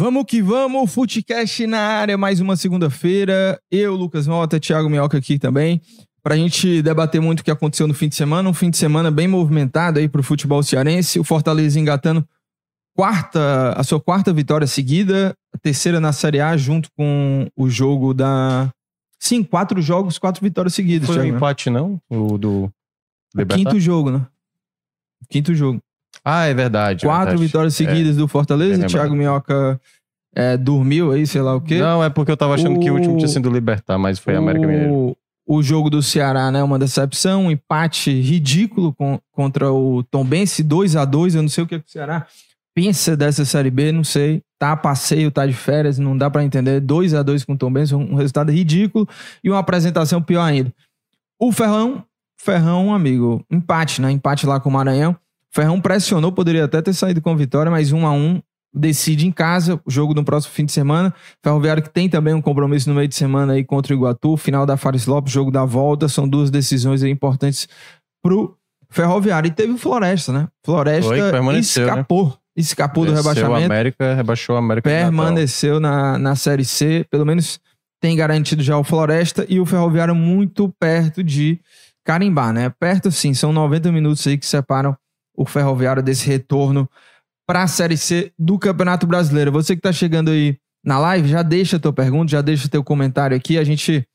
Vamos que vamos, Footcast na área, mais uma segunda-feira. Eu, Lucas Mota, Thiago Minhoca aqui também, para a gente debater muito o que aconteceu no fim de semana. Um fim de semana bem movimentado aí para o futebol cearense. O Fortaleza engatando quarta, a sua quarta vitória seguida, a terceira na Série A, junto com o jogo da. Sim, quatro jogos, quatro vitórias seguidas. Foi um Thiago, né? empate, não? O do. O Libertar? quinto jogo, né? Quinto jogo. Ah, é verdade. é Quatro verdade. vitórias seguidas do Fortaleza. bem Thiago. Minhoca é, dormiu aí, sei lá o quê. Não, é porque eu tava achando que o último O- tinha sido o Libertar, mas foi América Mineiro. o, o jogo do Ceará, né? Uma decepção, um empate ridículo com- contra o Tombense, 2 a 2 Eu não sei o que, que o Ceará pensa dessa Série B, não sei. Tá a passeio, tá de férias, não dá pra entender. 2 a 2 com o Tombense, um resultado ridículo e uma apresentação pior ainda. O Ferrão, Ferrão, amigo, empate, né? Empate lá com o Maranhão. Ferrão pressionou, poderia até ter saído com vitória, mas 1 a 1 decide em casa, o jogo no próximo fim de semana. Ferroviário que tem também um compromisso no meio de semana aí contra o Iguatu, final da Fares Lopes, jogo da volta, são duas decisões importantes pro Ferroviário. E teve o Floresta, né? Floresta Foi, permaneceu, né? escapou, escapou do rebaixamento, América rebaixou o América. permaneceu na, na Série C, pelo menos tem garantido já o Floresta e o Ferroviário muito perto de carimbar, né? Perto sim, são 90 minutos aí que separam o Ferroviário desse retorno para a Série C do Campeonato Brasileiro. Você que está chegando aí na live, já deixa teu pergunta, já deixa teu comentário aqui. A gente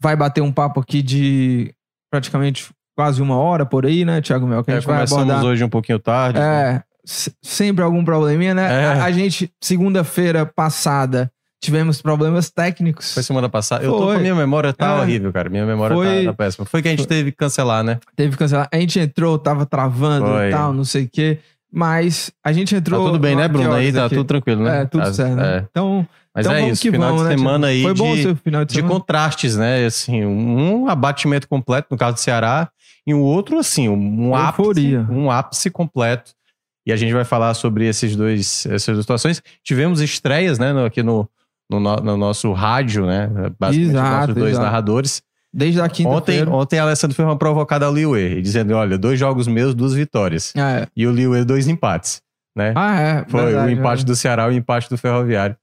vai bater um papo aqui de praticamente quase uma hora por aí, né, Thiago Mel? Que a É, gente vai começamos abordar. hoje um pouquinho tarde. É, se- sempre algum probleminha, né? É. A, a gente, segunda-feira passada, tivemos problemas técnicos. Foi semana passada. Eu tô Foi. com a minha memória, tá É. horrível, cara. Minha memória Foi. tá, tá péssima. Foi que a gente teve que cancelar, né? Teve que cancelar. A gente entrou, tava travando Foi. e tal, não sei o quê. Mas a gente Tá entrou. tudo bem, né, Bruno? Aí tá aqui? tudo tranquilo, né? É, tudo Tá- certo. Né? é. Então, Mas então é isso, que final vamos, de né, semana aí Foi bom de, seu final de de semana. contrastes, né? Assim, um abatimento completo, no caso do Ceará, e o outro, assim, um ápice, um ápice completo. E a gente vai falar sobre esses dois, essas duas situações. Tivemos estreias, né, aqui no, no, no- no nosso rádio, né? Basicamente, os Exato, nossos dois exato. narradores. Desde a Ontem, quinta-feira. ontem a Alessandro fez uma provocada ao Liuê, dizendo: olha, dois jogos meus, duas vitórias. É. E o Liuê, dois empates. Né? Ah, é. Foi verdade, o empate verdade. do Ceará e o empate do Ferroviário.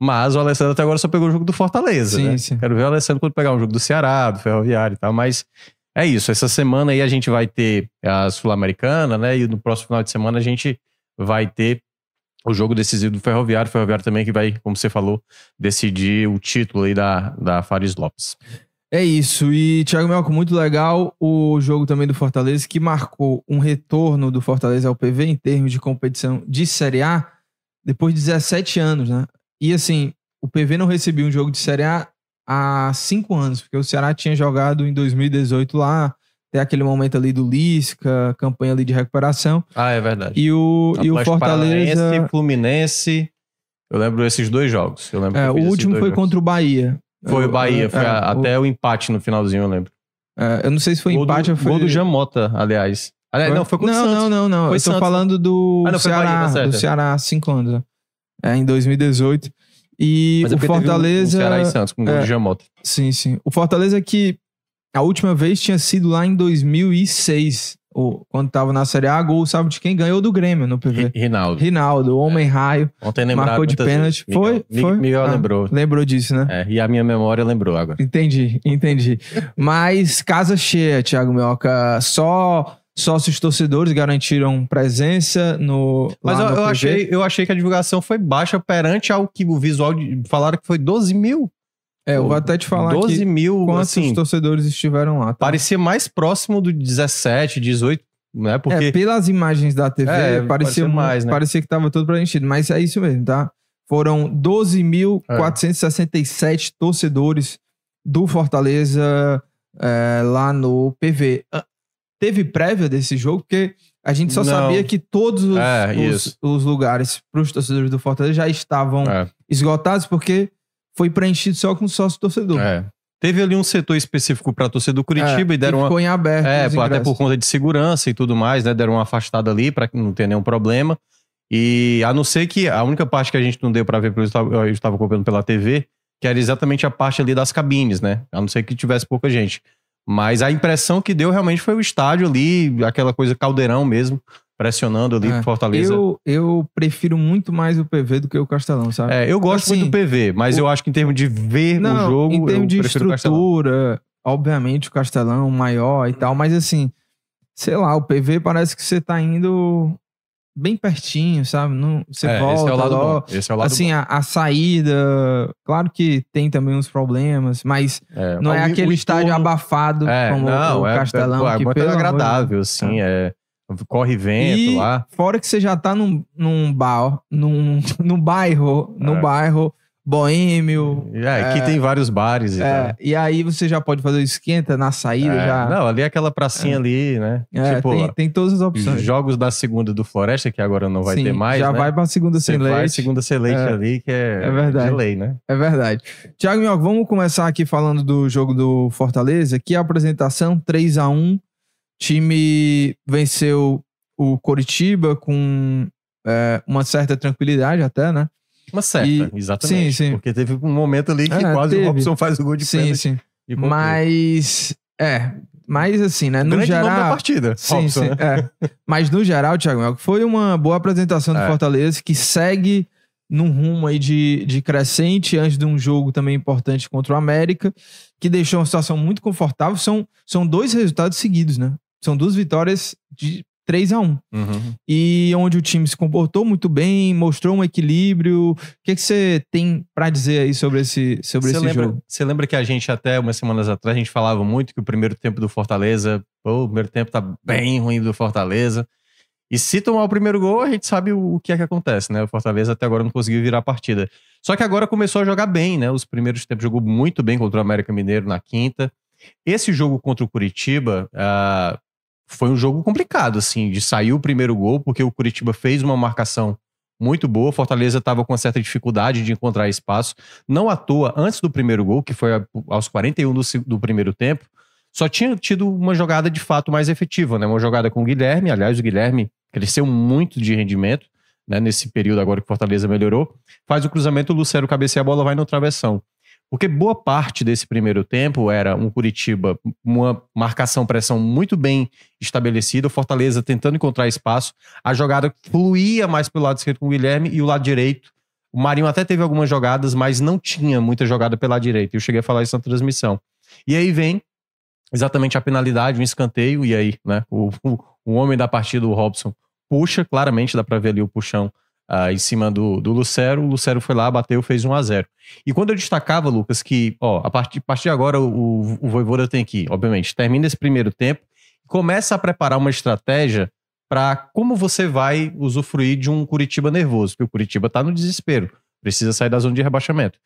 Mas o Alessandro até agora só pegou o jogo do Fortaleza. Sim, né? sim. Quero ver o Alessandro quando pegar um jogo do Ceará, do Ferroviário e tal. Mas é isso. Essa semana aí a gente vai ter a Sul-Americana, né? E no próximo final de semana a gente vai ter o jogo decisivo do Ferroviário. O Ferroviário também que vai, como você falou, decidir o título aí da, da Fares Lopes. É isso. E, Thiago Melco, muito legal o jogo também do Fortaleza, que marcou um retorno do Fortaleza ao PV em termos de competição de Série A depois de 17 anos, né? E assim, o PV não recebia um jogo de Série A há cinco anos, porque o Ceará tinha jogado em 2018 lá, até aquele momento ali do Lisca, campanha ali de recuperação. Ah, é verdade. E o, e o Fortaleza. Paranaense, Fluminense. Eu lembro esses dois jogos. Eu lembro É, o último foi jogos. contra o Bahia. Foi o Bahia, foi É, a- o- até o empate no finalzinho, eu lembro. é, eu não sei se foi gol empate do, ou foi. Gol do Jamota, aliás. Aliás, não, foi contra o não, Santos. não, não, não. Foi Eu tô Santos. falando do Ah, não, foi Ceará, Bahia, tá do Ceará há cinco anos. né? É, em 2018. E Mas é o teve um- Fortaleza. Um Ceará e Santos com gol é. do Jamota. Sim, sim. O Fortaleza que a última vez tinha sido lá em 2006, ou, quando tava na Série A, gol, sabe de quem? Ganhou do Grêmio no PV. Ri- Rinaldo. Rinaldo, homem raio. Ontem lembrava marcou de pênalti. vezes. Foi? Miguel, foi? Miguel Ah, lembrou. Lembrou disso, né? É, e a minha memória lembrou agora. Entendi, entendi. Mas casa cheia, Thiago Mioca. Só sócios torcedores garantiram presença no. Mas eu, no eu achei, eu achei que a divulgação foi baixa perante ao que o visual de, falaram que foi 12 mil. É, eu vou até te falar 12 aqui mil, quantos assim, torcedores estiveram lá. tá? parecia mais próximo do 17, 18, né? Porque É, pelas imagens da TV, É, parecia, mais, né? parecia que tava todo preenchido. Mas é isso mesmo, tá? Foram 12.467 torcedores do Fortaleza é, lá no PV. Ah, teve prévia desse jogo, porque a gente só Não. sabia que todos os, É, os- os lugares para os torcedores do Fortaleza já estavam É. esgotados, porque foi preenchido só com sócio torcedor. É. Teve ali um setor específico para torcida do Curitiba e deram uma. ficou em aberto. É, até por conta de segurança e tudo mais, né? Deram uma afastada ali para não ter nenhum problema. E a não ser que a única parte que a gente não deu para ver, porque eu estava- eu estava acompanhando pela TV, que era exatamente a parte ali das cabines, né? A não ser que tivesse pouca gente. Mas a impressão que deu realmente foi o estádio ali, aquela coisa caldeirão mesmo, pressionando ali É. pro Fortaleza. Eu, eu prefiro muito mais o PV do que o Castelão, sabe? É, eu gosto Assim, muito do PV, mas o- eu acho que em termos de ver o jogo, em termos eu de prefiro o Castelão. estrutura, obviamente o Castelão maior e tal, mas assim, sei lá, o PV parece que você tá indo bem pertinho, sabe? Não, você É, volta esse é o lado logo. bom. Esse é o lado Assim, a, a saída, claro que tem também uns problemas, mas bom. É, não é aquele estádio abafado É, como não, o é, Castelão. é, é que, muito pelo amor de agradável, assim, é, corre vento e lá. fora que você já tá num, num bar, num, num bairro, num É. bairro boêmio. É, aqui é, tem vários bares e É, e aí você já pode fazer o esquenta na saída, É, já. Não, ali é aquela pracinha ali, né? É, tipo, tem, tem todas as opções. jogos da segunda do Floresta, que agora não vai Sim, ter mais, Já né? vai pra segunda sem vai leite. segunda sem leite É. ali, que é, É verdade. de lei, né? É verdade. Tiago Minhoca, vamos começar aqui falando do jogo do Fortaleza. Aqui a apresentação 3 a 1 Time venceu o Coritiba com é, uma certa tranquilidade até, né? Uma certa, E- exatamente. sim, sim. Porque teve um momento ali que É, quase teve. o Robson faz o gol de sim, pênalti sim. pontua. Mas, é, mas assim, né? No Grande nome da geral... partida, Sim, Robson, sim. né? é. Mas no geral, Thiago Melo, foi uma boa apresentação do É. Fortaleza que segue num rumo aí de, de crescente antes de um jogo também importante contra o América, que deixou uma situação muito confortável. São, são dois resultados seguidos, né? São duas vitórias de 3 a 1 Uhum. E onde o time se comportou muito bem, mostrou um equilíbrio. O que, que você tem pra dizer aí sobre esse, sobre esse lembra, jogo? você lembra que a gente até umas semanas atrás a gente falava muito que o primeiro tempo do Fortaleza, pô, o primeiro tempo tá bem ruim do Fortaleza. E se tomar o primeiro gol, a gente sabe o, que é que acontece, né? O Fortaleza até agora não conseguiu virar a partida. Só que agora começou a jogar bem, né? Os primeiros tempos jogou muito bem contra o América Mineiro na quinta. Esse jogo contra o Curitiba ah, foi um jogo complicado, assim, de sair o primeiro gol, porque o Curitiba fez uma marcação muito boa. Fortaleza estava com uma certa dificuldade de encontrar espaço. Não à toa, antes do primeiro gol, que foi aos 41 do, do primeiro tempo, só tinha tido uma jogada de fato mais efetiva, né? Uma jogada com o Guilherme. Aliás, o Guilherme cresceu muito de rendimento, né? Nesse período agora que Fortaleza melhorou. Faz o cruzamento, o Lucero cabeceia a bola, vai no travessão. Porque boa parte desse primeiro tempo era um Curitiba, uma marcação-pressão muito bem estabelecida, o Fortaleza tentando encontrar espaço, a jogada fluía mais pelo lado esquerdo com o Guilherme e o lado direito. O Marinho até teve algumas jogadas, mas não tinha muita jogada pela direita. Eu cheguei a falar isso na transmissão. E aí vem exatamente a penalidade, um escanteio, e aí, né, o, o, o homem da partida, o Robson, puxa, claramente dá pra ver ali o puxão ah, em cima do, do Lucero. O Lucero foi lá, bateu, fez 1 a 0 E quando eu destacava, Lucas, que, ó, a partir, a partir de agora o, o, o Voivoda tem que, obviamente, termina esse primeiro tempo, começa a preparar uma estratégia para como você vai usufruir de um Curitiba nervoso, porque o Curitiba tá no desespero, precisa sair da zona de rebaixamento.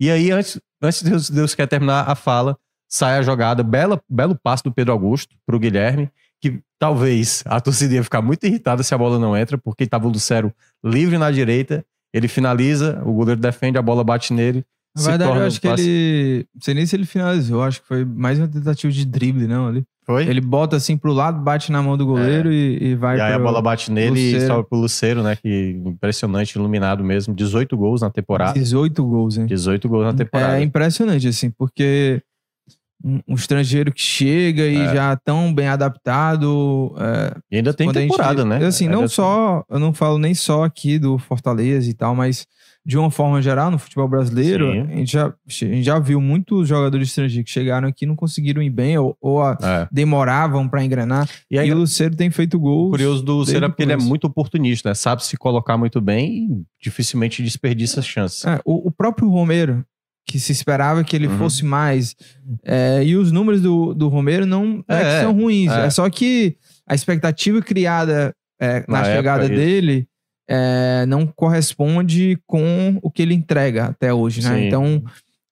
E aí, antes, antes de Deus, Deus quer terminar a fala, sai a jogada, bela, belo passe do Pedro Augusto pro Guilherme, que talvez a torcida ia ficar muito irritada se a bola não entra, porque estava o Lucero livre na direita, ele finaliza, o goleiro defende, a bola bate nele. Na verdade, eu acho que ele. Não sei nem se ele finalizou, acho que foi mais uma tentativa de drible, não, ali. Foi? Ele bota assim pro lado, bate na mão do goleiro e, e vai É. e aí a bola bate nele e Lucero. sobe pro Lucero, né? Que impressionante, iluminado mesmo. 18 gols na temporada. 18 gols, hein? 18 gols na temporada. É impressionante, assim, porque um, um estrangeiro que chega e É. já tão bem adaptado. é, E ainda tem quando a gente- temporada, né? Assim, não Ainda- só, eu não falo nem só aqui do Fortaleza e tal, mas de uma forma geral, no futebol brasileiro, Sim. a gente, já, a gente já viu muitos jogadores estrangeiros que chegaram aqui e não conseguiram ir bem ou, ou a- É. demoravam pra engrenar. E aí, E o Lucero tem feito gols. curioso do Lucero é porque ele é muito oportunista, né? Sabe se colocar muito bem e dificilmente desperdiça as chances. É, o, o próprio Romero, que se esperava que ele Uhum. fosse mais. é, e os números do, do Romero não é, É, que são ruins. é. É. só que a expectativa criada é, na, Na chegada época, dele é, não corresponde com o que ele entrega até hoje, né? Sim. Então,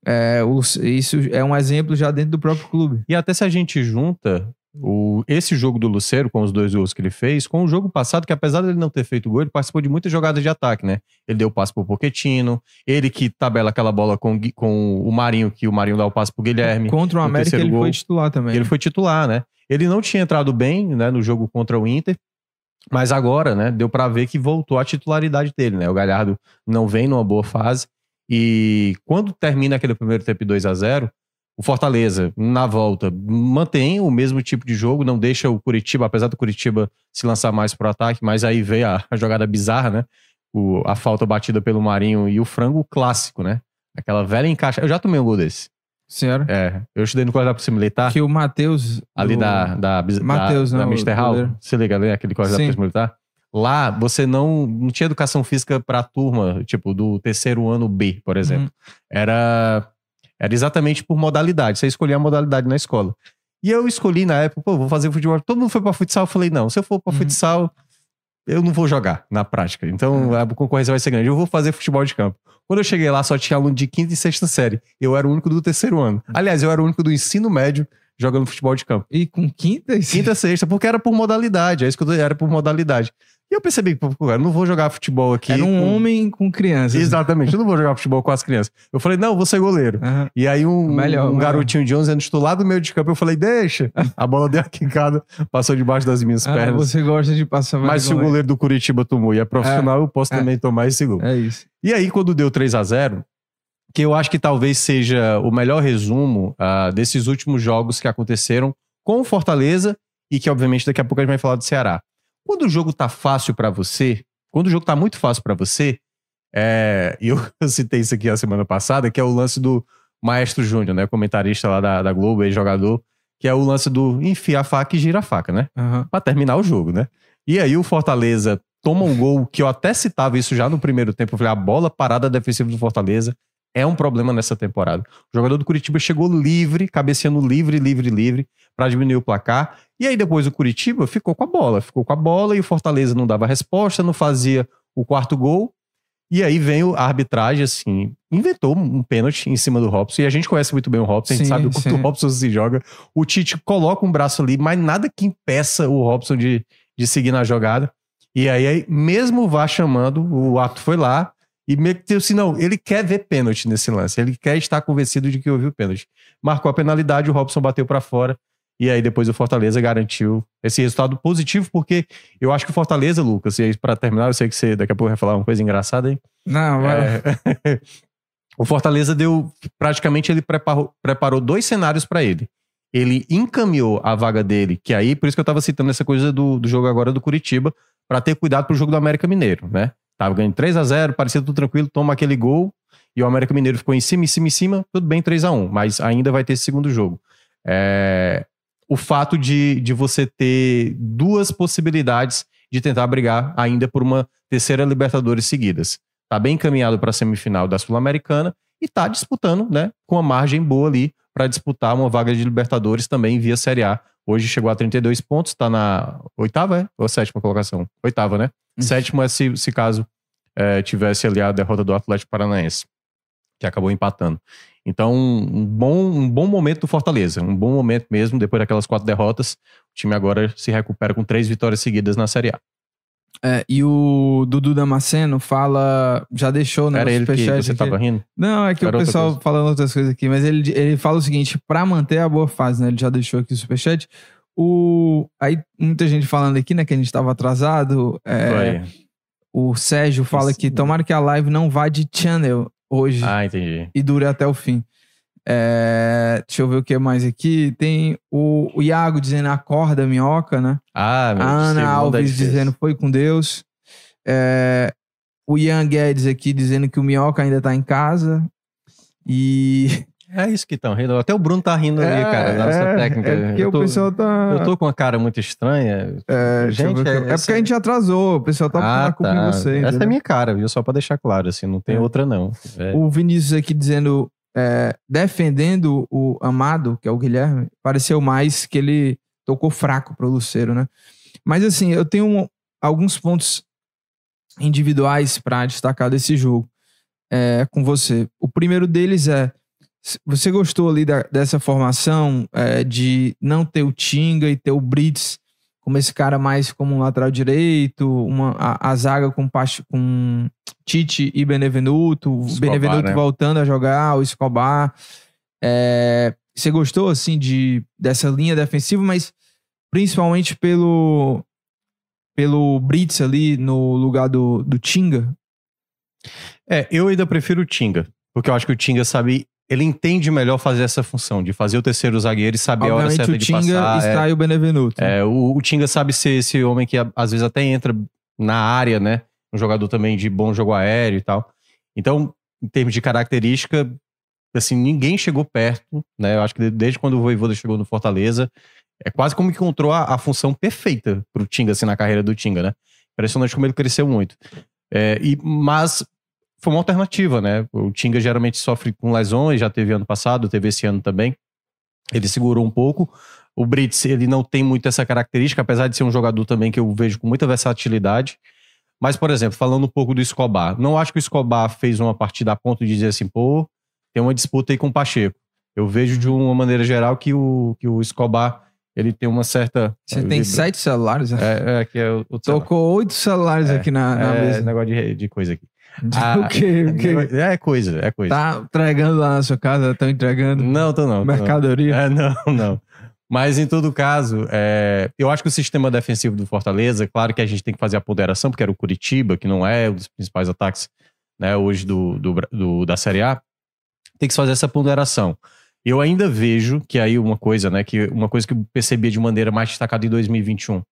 é, o- isso é um exemplo já dentro do próprio clube. E até se a gente junta O, esse jogo do Lucero, com os dois gols que ele fez, com o jogo passado, que apesar dele não ter feito gol, ele participou de muitas jogadas de ataque, né? Ele deu o passe pro Pochettino, ele que tabela aquela bola com, com o Marinho, que o Marinho dá o passe pro Guilherme. Contra o América ele gol. foi titular também. Ele foi titular, né? Ele não tinha entrado bem né, no jogo contra o Inter, mas agora, né, deu pra ver que voltou a titularidade dele, né? O Galhardo não vem numa boa fase e quando termina aquele primeiro tempo 2 a 0 o Fortaleza, na volta, mantém o mesmo tipo de jogo, não deixa o Curitiba, apesar do Curitiba se lançar mais pro ataque, mas aí veio a, a jogada bizarra, né? O- a falta batida pelo Marinho e o frango clássico, né? Aquela velha encaixa. Eu já tomei um gol desse. Senhora. É, eu estudei no colégio da Polícia Militar. Que o Matheus. Ali do- da, da, Mateus, da, né, da o Mr. Hall. Você liga ali, aquele colégio da. Polícia Militar? Lá, você não, não tinha educação física pra turma, tipo, do terceiro ano B, por exemplo. Uhum. Era, era exatamente por modalidade. Você escolhia a modalidade na escola. E eu escolhi na época, pô, vou fazer futebol. Todo mundo foi pra futsal. Eu falei, não, se eu for pra Uhum. futsal, eu não vou jogar na prática. Então Uhum. a concorrência vai ser grande. Eu vou fazer futebol de campo. Quando eu cheguei lá, só tinha aluno de quinta e sexta série. Eu era o único do terceiro ano. Aliás, eu era o único do ensino médio jogando futebol de campo. E com quinta e Quinta, sexta, porque era por modalidade. É isso que eu era por modalidade. E eu percebi, pô, eu não vou jogar futebol aqui. Era um com- homem com crianças. Exatamente, eu não vou jogar futebol com as crianças. Eu falei, não, eu vou ser goleiro. Aham. E aí um, Melhor, um melhor. garotinho de 11 anos do lado do meio de campo, eu falei, deixa. A bola deu uma quicada, passou debaixo das minhas Ah, pernas. você gosta de passar Mas se o goleiro do Curitiba tomou e é profissional, eu posso É. também tomar esse gol. É isso. E aí, quando deu 3 a 0 que eu acho que talvez seja o melhor resumo ah, desses últimos jogos que aconteceram com o Fortaleza e que, obviamente, daqui a pouco a gente vai falar do Ceará. Quando o jogo tá fácil pra você, quando o jogo tá muito fácil pra você, é, e eu, eu citei isso aqui a semana passada, que é o lance do Maestro Júnior, né, comentarista lá da, da Globo, ex-jogador, que é o lance do enfia a faca e gira a faca, né? Aham. Pra terminar o jogo, né? E aí o Fortaleza toma um gol que eu até citava isso já no primeiro tempo. Eu falei, a bola parada defensiva do Fortaleza é um problema nessa temporada. O jogador do Curitiba chegou livre, cabeceando livre, livre, livre, pra diminuir o placar. E aí depois o Curitiba ficou com a bola, ficou com a bola e o Fortaleza não dava resposta, não fazia o quarto gol. E aí vem o- a arbitragem, assim, inventou um pênalti em cima do Robson. E a gente conhece muito bem o Robson, a gente Sim, sabe o quanto sim. o Robson se joga. O Tite coloca um braço ali, mas nada que impeça o Robson de, de seguir na jogada. E aí, mesmo o VAR chamando, o ato foi lá e meteu assim, não, ele quer ver pênalti nesse lance. Ele quer estar convencido de que houve o pênalti. Marcou a penalidade, o Robson bateu pra fora. E aí depois o Fortaleza garantiu esse resultado positivo, porque eu acho que o Fortaleza, Lucas, e aí pra terminar, eu sei que você daqui a pouco vai falar uma coisa engraçada aí. Não, vai. É, o Fortaleza deu. Praticamente ele preparou, preparou dois cenários pra ele. Ele encaminhou a vaga dele, que aí, por isso que eu tava citando essa coisa do, do jogo agora do Curitiba, pra ter cuidado pro jogo do América Mineiro, né? Tava ganhando 3 a 0 parecia tudo tranquilo, toma aquele gol, e o América Mineiro ficou em cima, em cima, em cima, tudo bem 3 a 1 mas ainda vai ter esse segundo jogo. É, o fato de, de você ter duas possibilidades de tentar brigar ainda por uma terceira Libertadores seguidas. Tá bem encaminhado para a semifinal da Sul-Americana e tá disputando, né, com uma margem boa ali para disputar uma vaga de Libertadores também via Série A. Hoje chegou a 32 pontos, tá na oitava, é? Ou sétima colocação? Oitava, né? Isso. Sétima, se, se caso é, tivesse ali a derrota do Atlético Paranaense, que acabou empatando. Então, um bom, um bom momento do Fortaleza, um bom momento mesmo, depois daquelas quatro derrotas. O time agora se recupera com três vitórias seguidas na Série A. É, e o Dudu Damasceno fala. Já deixou, né? Era ele que você tava rindo? Não, é que Era o outra pessoal coisa. falando outras coisas aqui, mas ele, ele fala o seguinte: pra manter a boa fase, né? Ele já deixou aqui o superchat. O, aí, muita gente falando aqui, né, que a gente tava atrasado. é, o Sérgio fala Isso. que tomara que a live não vá de channel hoje Ah, entendi. e dure até o fim. É, deixa eu ver o que mais aqui. Tem o, o Iago dizendo acorda, minhoca, né? Ah, meu Ana segunda Alves dizendo foi com Deus. É, o Ian Guedes aqui dizendo que o Minhoca ainda tá em casa. E. É isso que estão rindo. Até o Bruno tá rindo ali, cara, da nossa é, técnica. É porque eu, o tô, pessoal tá. eu tô com uma cara muito estranha. é, gente, o é- é porque a gente atrasou. O pessoal tá ah, culpa tá. você. Essa é entendeu? a minha cara, viu? Só pra deixar claro, assim, não tem É. outra não. É. O Vinícius aqui dizendo. é, defendendo o Amado, que é o Guilherme, pareceu mais que ele tocou fraco pro Luceiro, né? Mas assim, eu tenho um- alguns pontos individuais para destacar desse jogo é, com você. O primeiro deles é Você gostou ali da- dessa formação é, de não ter o Tinga e ter o Brits como esse cara mais como um lateral direito, uma, a, a zaga com, com Tite e Benevenuto, o Escobar, Benevenuto né? voltando a jogar, o Escobar. É, você gostou assim de dessa linha defensiva, mas principalmente pelo pelo Brits ali no lugar do, do Tinga? É, eu ainda prefiro o Tinga, porque eu acho que o Tinga sabe, ele entende melhor fazer essa função de fazer o terceiro zagueiro e saber a hora Obviamente certa o de Tinga passar. é. está aí o Benevenuto. É, o, o Tinga sabe ser esse homem que às vezes até entra na área, né? Um jogador também de bom jogo aéreo e tal. Então, em termos de característica, assim, ninguém chegou perto, né? Eu acho que desde quando o Voivoda chegou no Fortaleza, é quase como que encontrou a, a função perfeita pro Tinga, assim, na carreira do Tinga, né? Impressionante como ele cresceu muito. É, e, mas foi uma alternativa, né? O Tinga geralmente sofre com lesões, já teve ano passado, teve esse ano também. Ele segurou um pouco. O Brits, ele não tem muito essa característica, apesar de ser um jogador também que eu vejo com muita versatilidade. Mas, por exemplo, falando um pouco do Escobar, não acho que o Escobar fez uma partida a ponto de dizer assim, pô, tem uma disputa aí com o Pacheco. Eu vejo de uma maneira geral que o, que o Escobar, ele tem uma certa... Você tem sete celulares? né? É, é, que é o... o Tocou oito celulares É, aqui na, na é, mesa. negócio de, de coisa aqui. Ah, o quê? O quê? É coisa, é coisa. Tá entregando lá na sua casa? Estão entregando Não, tô não. tô não. mercadoria? É, não, não. Mas em todo caso, é, eu acho que o sistema defensivo do Fortaleza, claro que a gente tem que fazer a ponderação, porque era o Curitiba, que não é um dos principais ataques né, hoje do, do, do- da Série A, tem que se fazer essa ponderação. Eu ainda vejo que aí uma coisa, né, que uma coisa que eu percebia de maneira mais destacada em 2021.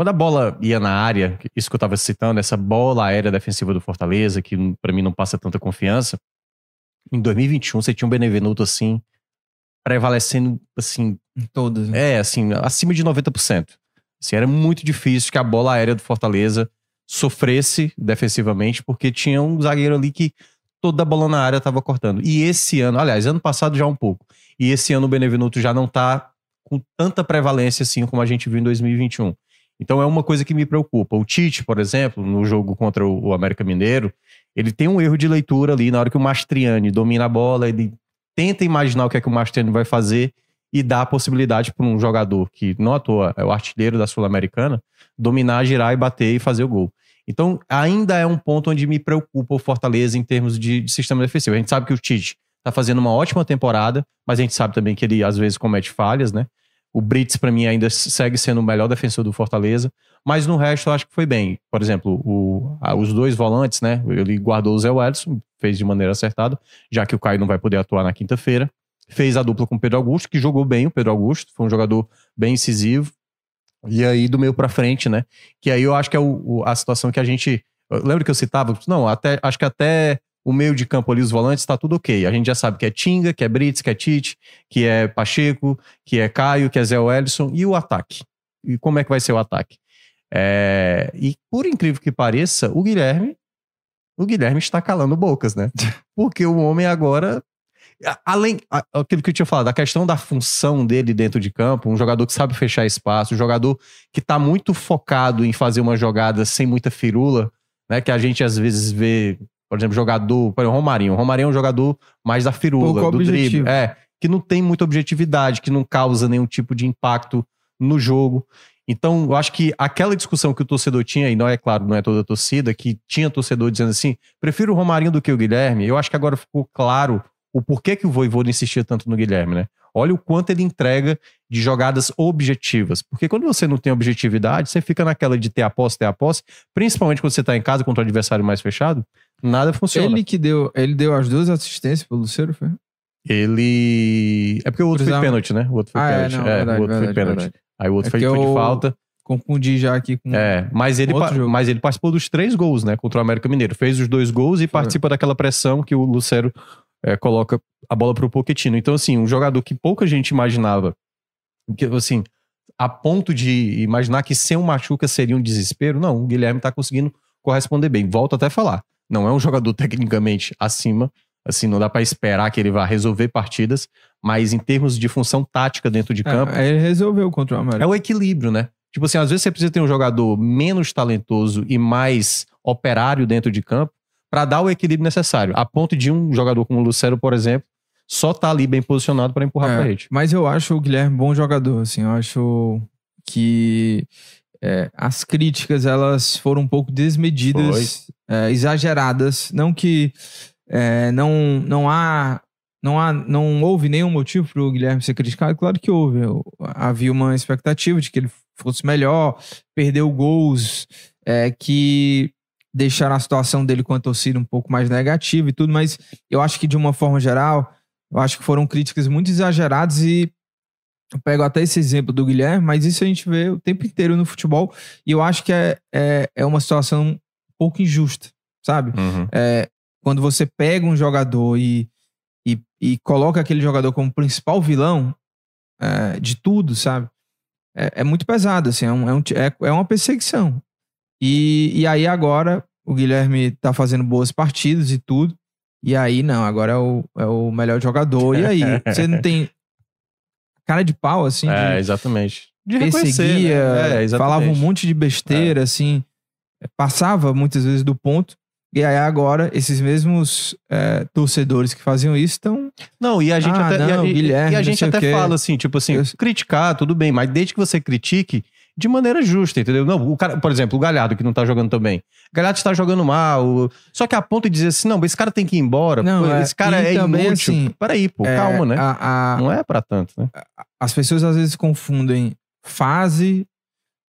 Quando a bola ia na área, isso que eu estava citando, essa bola aérea defensiva do Fortaleza, que para mim não passa tanta confiança, em 2021 você tinha um Benevenuto assim, prevalecendo assim, Todas. né? é, assim, acima de 90%. Assim, era muito difícil que a bola aérea do Fortaleza sofresse defensivamente, porque tinha um zagueiro ali que toda a bola na área estava cortando. E esse ano, aliás, ano passado já um pouco. E esse ano o Benevenuto já não tá com tanta prevalência assim como a gente viu em 2021. Então é uma coisa que me preocupa. O Tite, por exemplo, no jogo contra o América Mineiro, ele tem um erro de leitura ali na hora que o Mastriani domina a bola, ele tenta imaginar o que é que o Mastriani vai fazer e dá a possibilidade para um jogador que não à toa é o artilheiro da Sul-Americana dominar, girar e bater e fazer o gol. Então, ainda é um ponto onde me preocupa o Fortaleza em termos de, de sistema defensivo. A gente sabe que o Tite tá fazendo uma ótima temporada, mas a gente sabe também que ele às vezes comete falhas, né? O Brits, para mim, ainda segue sendo o melhor defensor do Fortaleza, mas no resto eu acho que foi bem. Por exemplo, o- a- os dois volantes, né? Ele guardou o Zé Wellison, fez de maneira acertada, já que o Caio não vai poder atuar na quinta-feira. Fez a dupla com o Pedro Augusto, que jogou bem o Pedro Augusto, foi um jogador bem incisivo. E aí, do meio pra frente, né? Que aí eu acho que é o- o- a situação que a gente. Lembra que eu citava? Não, até, acho que até o meio de campo ali, os volantes, tá tudo ok. A gente já sabe que é Tinga, que é Brits, que é Tite, que é Pacheco, que é Caio, que é Zé Wellison. E o ataque? E como é que vai ser o ataque? É, E por incrível que pareça, o Guilherme. O Guilherme está calando bocas, né? Porque o homem agora. Além. Aquilo que eu tinha falado, a questão da função dele dentro de campo, um jogador que sabe fechar espaço, um jogador que está muito focado em fazer uma jogada sem muita firula, né? Que a gente às vezes vê, por exemplo, jogador, por exemplo, Romarinho. O Romarinho é um jogador mais da firula, Pouco do drible. É, que não tem muita objetividade, que não causa nenhum tipo de impacto no jogo. Então, eu acho que aquela discussão que o torcedor tinha, e não é claro, não é toda a torcida, que tinha torcedor dizendo assim: prefiro o Romarinho do que o Guilherme, eu acho que agora ficou claro o porquê que o Voivoda insistia tanto no Guilherme, né? Olha o quanto ele entrega de jogadas objetivas. Porque quando você não tem objetividade, você fica naquela de ter a posse, ter a posse, principalmente quando você tá em casa contra o adversário mais fechado, nada funciona. Ele que deu, ele deu as duas assistências pro Luceiro, foi? Ele. É porque o outro foi Cruzamento. pênalti, né? O outro foi Ah, é, pênalti. não, É, verdade, o outro foi verdade, pênalti. verdade. Aí o outro É foi, foi de eu- falta. Confundi já aqui com. É, mas ele, mas ele participou dos três gols, né? Contra o América Mineiro. Fez os dois gols e participa daquela pressão que o Lucero é, coloca a bola pro Pochettino. Então, assim, um jogador que pouca gente imaginava, que, assim, a ponto de imaginar que sem o Machuca seria um desespero, não, o Guilherme tá conseguindo corresponder bem. Volto até a falar. Não é um jogador tecnicamente acima, assim, não dá pra esperar que ele vá resolver partidas, mas em termos de função tática dentro de campo, É, ele resolveu contra o América. é o equilíbrio, né? Tipo assim, às vezes você precisa ter um jogador menos talentoso e mais operário dentro de campo para dar o equilíbrio necessário. A ponto de um jogador como o Lucero, por exemplo, só tá ali bem posicionado para empurrar É, pra rede. Mas eu acho o Guilherme bom jogador, assim. Eu acho que é, as críticas, elas foram um pouco desmedidas, é, exageradas. Não que é, não, não há... Não, há, não houve nenhum motivo para o Guilherme ser criticado, claro que houve. Havia uma expectativa de que ele fosse melhor, perdeu gols é, que deixaram a situação dele com a torcida um pouco mais negativa e tudo, mas eu acho que de uma forma geral, eu acho que foram críticas muito exageradas e eu pego até esse exemplo do Guilherme, mas isso a gente vê o tempo inteiro no futebol e eu acho que é, é, é uma situação um pouco injusta, sabe? Uhum. É, quando você pega um jogador e, e, e coloca aquele jogador como principal vilão é, de tudo, sabe? É, é muito pesado, assim, é, um, é, um- é- é uma perseguição. E, e aí agora o Guilherme tá fazendo boas partidas e tudo. E aí, não, agora é o, é o melhor jogador. E aí, você não tem cara de pau, assim, É, de exatamente. De perseguia, né? É, falava um monte de besteira, assim, passava muitas vezes do ponto. E aí agora, esses mesmos é, torcedores que faziam isso estão. Não, e a gente Ah, até, e a- não, e, Guilherme, e a gente até fala assim, tipo assim, Eu- criticar, tudo bem, mas desde que você critique de maneira justa, entendeu? Não, o cara, por exemplo, o Galhardo que não tá jogando tão bem. O Galhardo está jogando mal, só que a ponto de dizer assim, não, esse cara tem que ir embora, Não, pô, é, esse cara é também, inútil. assim, Peraí, pô, é, calma, né? a- a- Não é pra tanto, né? as pessoas às vezes confundem fase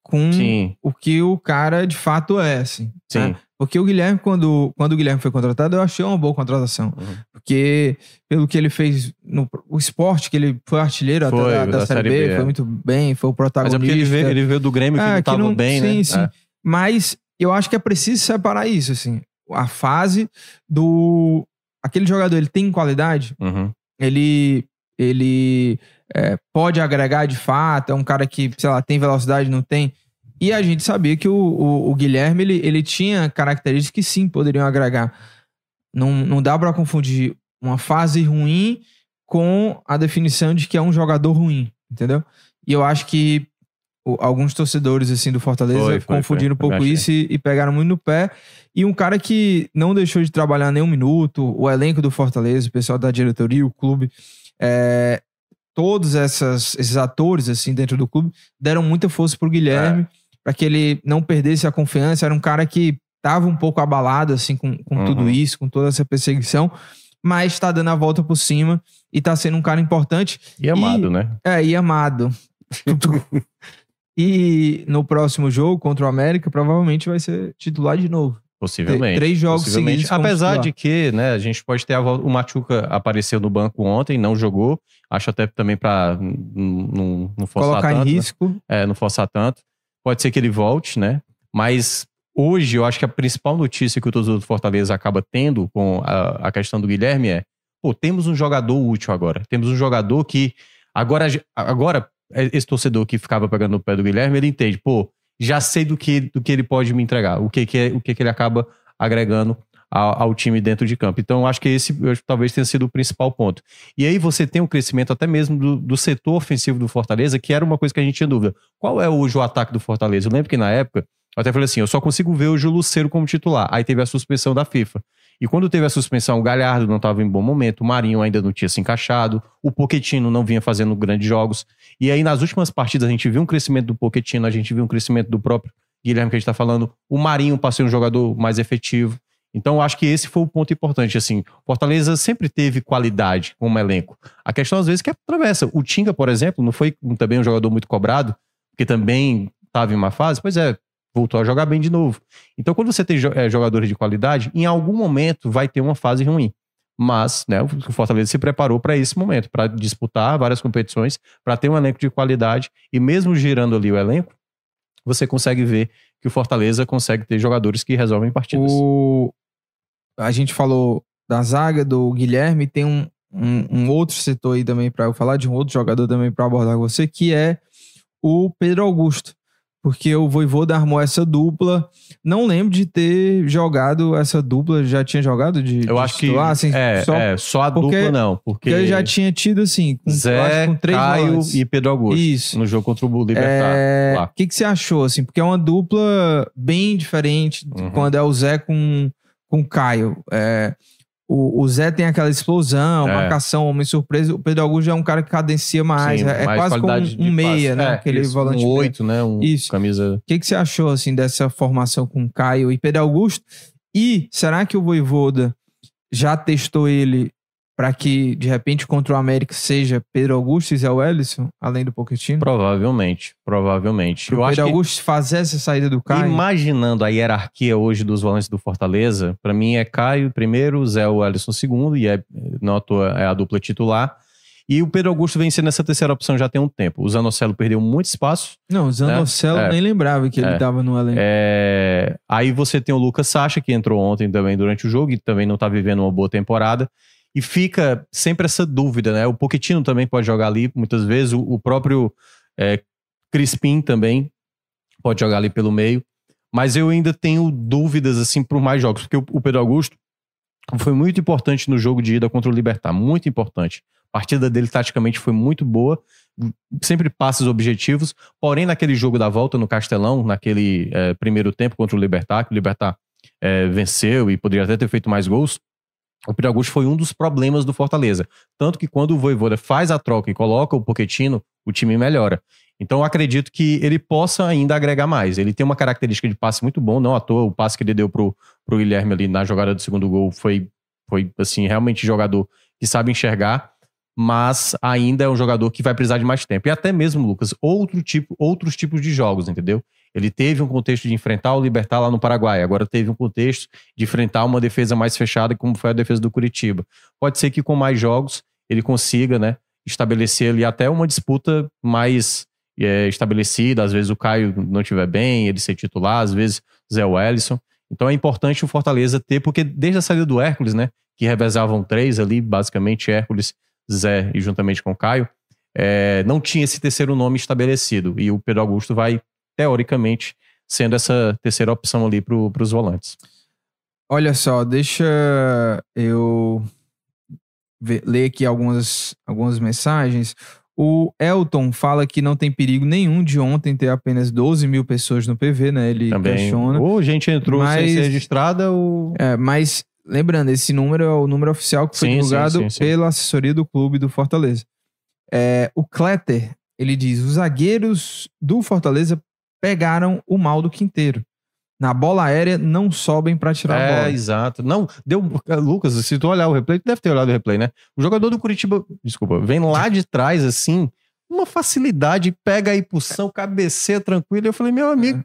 com Sim, o que o cara de fato é, assim. sim. né? Porque o Guilherme, quando, quando o Guilherme foi contratado, eu achei uma boa contratação. Uhum. Porque pelo que ele fez no o esporte, que ele foi artilheiro até Foi, da, da da Série Série B, B, foi é. muito bem, foi o Mas protagonista. é porque ele veio, ele veio do Grêmio que É, não que tava não- bem, sim, né? sim. É. Mas eu acho que é preciso separar isso, assim. A fase do... Aquele jogador, ele tem qualidade? Uhum. ele ele é, pode agregar de fato, é um cara que, sei lá, tem velocidade, não tem. E a gente sabia que o, o, o Guilherme, ele, ele tinha características que sim poderiam agregar. Não, não dá pra confundir uma fase ruim com a definição de que é um jogador ruim, entendeu? E eu acho que alguns torcedores assim do Fortaleza Foi, foi, confundiram foi. um pouco isso e, e pegaram muito no pé. E um cara que não deixou de trabalhar nem um minuto, o elenco do Fortaleza, o pessoal da diretoria, o clube, é, todos essas, esses atores assim dentro do clube deram muita força pro Guilherme É. para que ele não perdesse a confiança. Era um cara que tava um pouco abalado assim com, com Uhum. tudo isso, com toda essa perseguição, mas tá dando a volta por cima e tá sendo um cara importante. E amado, né? É, e amado. e no próximo jogo contra o América, provavelmente vai ser titular de novo. Possivelmente. três jogos possivelmente. seguidos Apesar de que, né, a gente pode ter a volta. O Machuca apareceu no banco ontem, não jogou. Acho até também n- não forçar Colocar tanto. em né? risco. É, não forçar tanto. Pode ser que ele volte, né? Mas hoje eu acho que a principal notícia que o torcedor do Fortaleza acaba tendo com a, a questão do Guilherme é: pô, temos um jogador útil agora. Temos um jogador que. Agora, agora esse torcedor que ficava pegando no pé do Guilherme, ele entende, pô, já sei do que, do que ele pode me entregar, o que, que, é, o que, que ele acaba agregando ao, time dentro de campo. Então, acho que esse acho talvez tenha sido o principal ponto. E aí você tem um crescimento até mesmo do, do setor ofensivo do Fortaleza, que era uma coisa que a gente tinha dúvida. Qual é hoje o ataque do Fortaleza? Eu lembro que na época, eu até falei assim, eu só consigo ver hoje o Luceiro como titular. Aí teve a suspensão da FIFA. E quando teve a suspensão, o Galhardo não estava em bom momento, o Marinho ainda não tinha se encaixado, o Poquetino não vinha fazendo grandes jogos. E aí, nas últimas partidas, a gente viu um crescimento do Poquetino, a gente viu um crescimento do próprio Guilherme que a gente está falando. O Marinho passou um jogador mais efetivo. Então, eu acho que esse foi o ponto importante. Assim, Fortaleza sempre teve qualidade como elenco. A questão, às vezes, que atravessa. O Tinga, por exemplo, não foi também um jogador muito cobrado, porque também estava em uma fase. Pois é, voltou a jogar bem de novo. Então, quando você tem eh, jogadores de qualidade, em algum momento vai ter uma fase ruim. Mas, né, o Fortaleza se preparou para esse momento, para disputar várias competições, para ter um elenco de qualidade e mesmo girando ali o elenco, você consegue ver que o Fortaleza consegue ter jogadores que resolvem partidas. O... A gente falou da zaga do Guilherme, tem um, um, um outro setor aí também para eu falar, de um outro jogador também para abordar com você, que é o Pedro Augusto. Porque o Voivoda armou essa dupla. Não lembro de ter jogado essa dupla. Já tinha jogado de. Eu de acho que titular, assim, é, só é, só a porque- dupla não, porque porque ele já tinha tido assim, com, eu acho Zé, que com três Caio volantes. e Pedro Augusto Isso. no jogo contra o Libertar. É. O que, que você achou, assim? Porque é uma dupla bem diferente Uhum. quando é o Zé com, com o Caio. É, o, o Zé tem aquela explosão, É. marcação, homem surpresa. O Pedro Augusto é um cara que cadencia mais. Sim, é é mais quase como um, um meia, passe. né? É, Aquele isso, volante. Um. 8, né? Um Isso. camisa. O que, que você achou assim dessa formação com Caio e Pedro Augusto? E será que o Voivoda já testou ele para que de repente contra o América seja Pedro Augusto e Zé Wellison, além do Pochettino? Provavelmente. Provavelmente. Pro Eu acho Pedro que Augusto fazer essa saída do Caio? Imaginando a hierarquia hoje dos volantes do Fortaleza, pra mim é Caio primeiro, Zé Wellison segundo, e é, toa, é a dupla titular. E o Pedro Augusto vem sendo essa terceira opção já tem um tempo. O Zanocelo perdeu muito espaço. Não, o Zanocelo É. nem lembrava que ele É. tava no elenco. É, Aí você tem o Lucas Sacha, que entrou ontem também durante o jogo e também não tá vivendo uma boa temporada. E fica sempre essa dúvida, né? O Pochettino também pode jogar ali muitas vezes, o, o próprio é, Crispim também pode jogar ali pelo meio. Mas eu ainda tenho dúvidas, assim, por mais jogos, porque o, o Pedro Augusto foi muito importante no jogo de ida contra o Libertar, muito importante. A partida dele taticamente foi muito boa, sempre passes objetivos, porém naquele jogo da volta no Castelão, naquele eh, primeiro tempo contra o Libertar, que o Libertar eh, venceu e poderia até ter feito mais gols, o Pedro Augusto foi um dos problemas do Fortaleza. Tanto que quando o Voivoda faz a troca e coloca o Pochettino, o time melhora. Então eu acredito que ele possa ainda agregar mais. Ele tem uma característica de passe muito bom, não à toa o passe que ele deu pro, pro Guilherme ali na jogada do segundo gol foi, foi assim, realmente jogador que sabe enxergar, mas ainda é um jogador que vai precisar de mais tempo. E até mesmo, Lucas, outro tipo, outros tipos de jogos, entendeu? Ele teve um contexto de enfrentar o Libertar lá no Paraguai, agora teve um contexto de enfrentar uma defesa mais fechada, como foi a defesa do Curitiba. Pode ser que com mais jogos ele consiga, né, estabelecer ali até uma disputa mais é, estabelecida. Às vezes o Caio não estiver bem, ele ser titular, às vezes Zé Wellison. Então é importante o Fortaleza ter, porque desde a saída do Hércules, né, que revezavam três ali, basicamente Hércules, Zé e juntamente com o Caio, é, não tinha esse terceiro nome estabelecido. E o Pedro Augusto vai, teoricamente, sendo essa terceira opção ali para os volantes. Olha só, deixa eu ver- ler aqui algumas, algumas mensagens. O Elton fala que não tem perigo nenhum de ontem ter apenas 12 mil pessoas no PV, né? Ele Também. questiona. Ou gente entrou sem Mas- ser registrada, ou. É, mas lembrando, esse número é o número oficial que foi Sim, divulgado sim, sim. pela assessoria do clube do Fortaleza. É, o Kletter, ele diz: os zagueiros do Fortaleza pegaram o mal do Quinteiro. Na bola aérea não sobem para tirar a É, bola. exato. Não, deu. Lucas, se tu olhar o replay, tu deve ter olhado o replay, né? O jogador do Curitiba, desculpa, vem lá de trás, assim, uma facilidade, pega a impulsão, cabeceia tranquilo. Eu falei, meu amigo,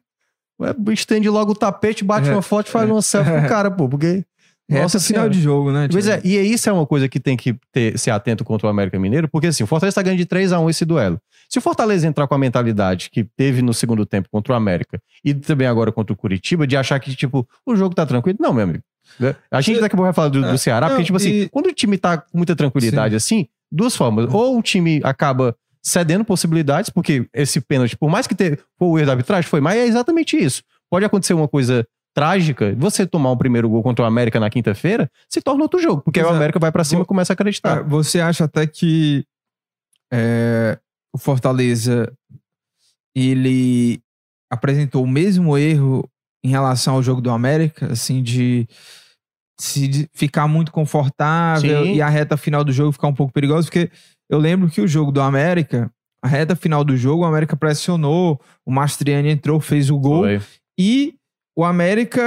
é, estende logo o tapete, bate É, uma foto e faz uma selfie com o cara, pô, porque. Reta Nossa final Senhora. de jogo, né? Pois é, e isso é uma coisa que tem que ter, ser atento contra o América Mineiro, porque assim, o Fortaleza tá ganhando de 3 a 1 esse duelo. Se o Fortaleza entrar com a mentalidade que teve no segundo tempo contra o América e também agora contra o Curitiba, de achar que, tipo, o jogo tá tranquilo, não, meu amigo. Né? A gente daqui a pouco vai falar do, do É, Ceará, porque, tipo assim, e- quando o time tá com muita tranquilidade assim, duas formas. Ou o time acaba cedendo possibilidades, porque esse pênalti, por mais que foi o erro da arbitragem, foi, mas é exatamente isso. Pode acontecer uma coisa trágica, você tomar um primeiro gol contra o América na quinta-feira, se torna outro jogo, porque aí o é. América vai pra cima e começa a acreditar. Você acha até que é, o Fortaleza ele apresentou o mesmo erro em relação ao jogo do América, assim, de se ficar muito confortável Sim. e a reta final do jogo ficar um pouco perigosa, porque eu lembro que o jogo do América, a reta final do jogo, o América pressionou, o Mastriani entrou, fez o gol, Foi. e o América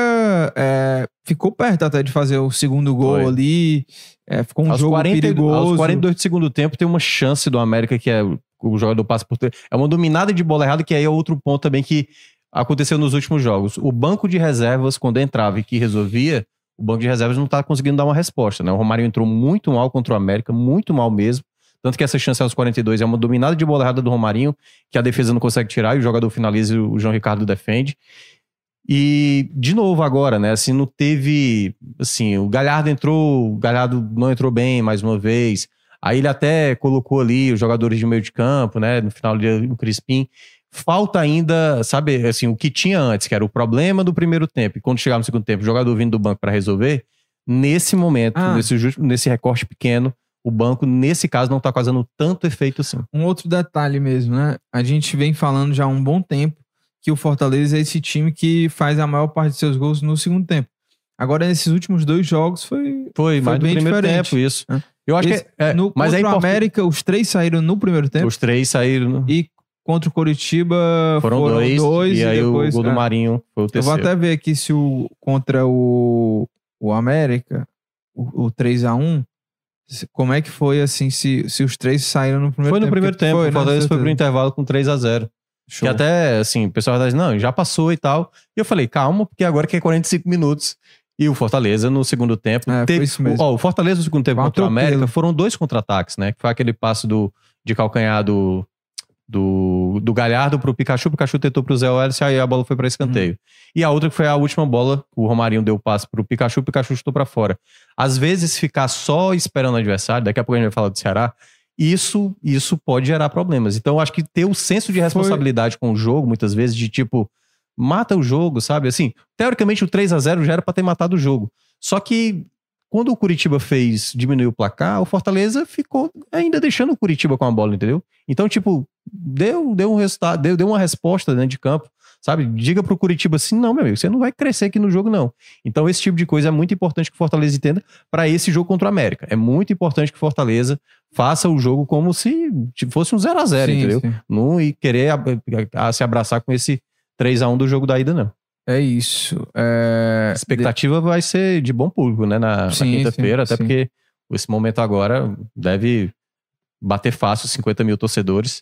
é, ficou perto até de fazer o segundo gol Foi. ali. é, ficou um aos, jogo 40, perigoso. aos 42 do segundo tempo tem uma chance do América que é o jogador passa por. É uma dominada de bola errada, que aí é outro ponto também que aconteceu nos últimos jogos. O banco de reservas, quando entrava e que resolvia, o banco de reservas não tá conseguindo dar uma resposta, né? O Romário entrou muito mal contra o América, muito mal mesmo. Tanto que essa chance aos 42 é uma dominada de bola errada do Romarinho, que a defesa não consegue tirar e o jogador finaliza e o João Ricardo defende. E, de novo, agora, né? Assim, não teve. Assim, o Galhardo entrou, o Galhardo não entrou bem mais uma vez. Aí ele até colocou ali os jogadores de meio de campo, né? No final ali, o Crispim. Falta ainda, sabe, assim, o que tinha antes, que era o problema do primeiro tempo. E quando chegar no segundo tempo, o jogador vindo do banco para resolver. Nesse momento, Ah. nesse, nesse recorte pequeno, o banco, nesse caso, não tá causando tanto efeito assim. Um outro detalhe mesmo, né? A gente vem falando já há um bom tempo que o Fortaleza é esse time que faz a maior parte de seus gols no segundo tempo. Agora, nesses últimos dois jogos, foi. Foi, do bem primeiro diferente. tempo, isso. É. Eu acho Esse- que é, no, mas é o importante. América, os três saíram no primeiro tempo. Os três saíram. no- E contra o Curitiba Foram, dois, e aí depois, o gol do é. Marinho foi o Eu vou terceiro. até ver aqui se o contra o, o América, o, o 3x1, se- como é que foi assim, se, se os três saíram no primeiro Foi no tempo. primeiro Porque tempo. Foi, o Fortaleza né? foi pro intervalo com 3 a 0 Show. Que até, assim, o pessoal vai dizer, não, já passou e tal. E eu falei, calma, porque agora que é 45 minutos. E o Fortaleza, no segundo tempo, É, teve. isso mesmo. Ó, o Fortaleza, no segundo tempo contra o. América, foram dois contra-ataques, né? Que foi aquele passo do, de calcanhar do, do, do Galhardo pro Pikachu. O Pikachu tentou pro Zé Welles, aí a bola foi pra escanteio. Uhum. E a outra que foi a última bola, o Romarinho deu o passe pro Pikachu, o Pikachu chutou pra fora. Às vezes, ficar só esperando o adversário, daqui a pouco a gente vai falar do Ceará, isso, isso pode gerar problemas. Então, eu acho que ter o senso de responsabilidade com o jogo, muitas vezes, de tipo, mata o jogo, sabe? Assim, teoricamente o 3 a 0 já era pra ter matado o jogo. Só que quando o Curitiba fez diminuir o placar, o Fortaleza ficou ainda deixando o Curitiba com a bola, entendeu? Então, tipo, deu, deu um resultado, deu, deu uma resposta dentro de campo, sabe? Diga pro Curitiba assim: não, meu amigo, você não vai crescer aqui no jogo, não. Então, esse tipo de coisa é muito importante que o Fortaleza entenda para esse jogo contra o América. É muito importante que o Fortaleza faça o jogo como se fosse um 0 a 0 Sim, entendeu? sim. Não e querer ab- a- se abraçar com esse 3 a 1 do jogo da ida, não. É isso. É... A expectativa vai ser de bom público, né? Na, na quinta-feira, até sim. porque esse momento agora deve bater fácil 50 mil torcedores.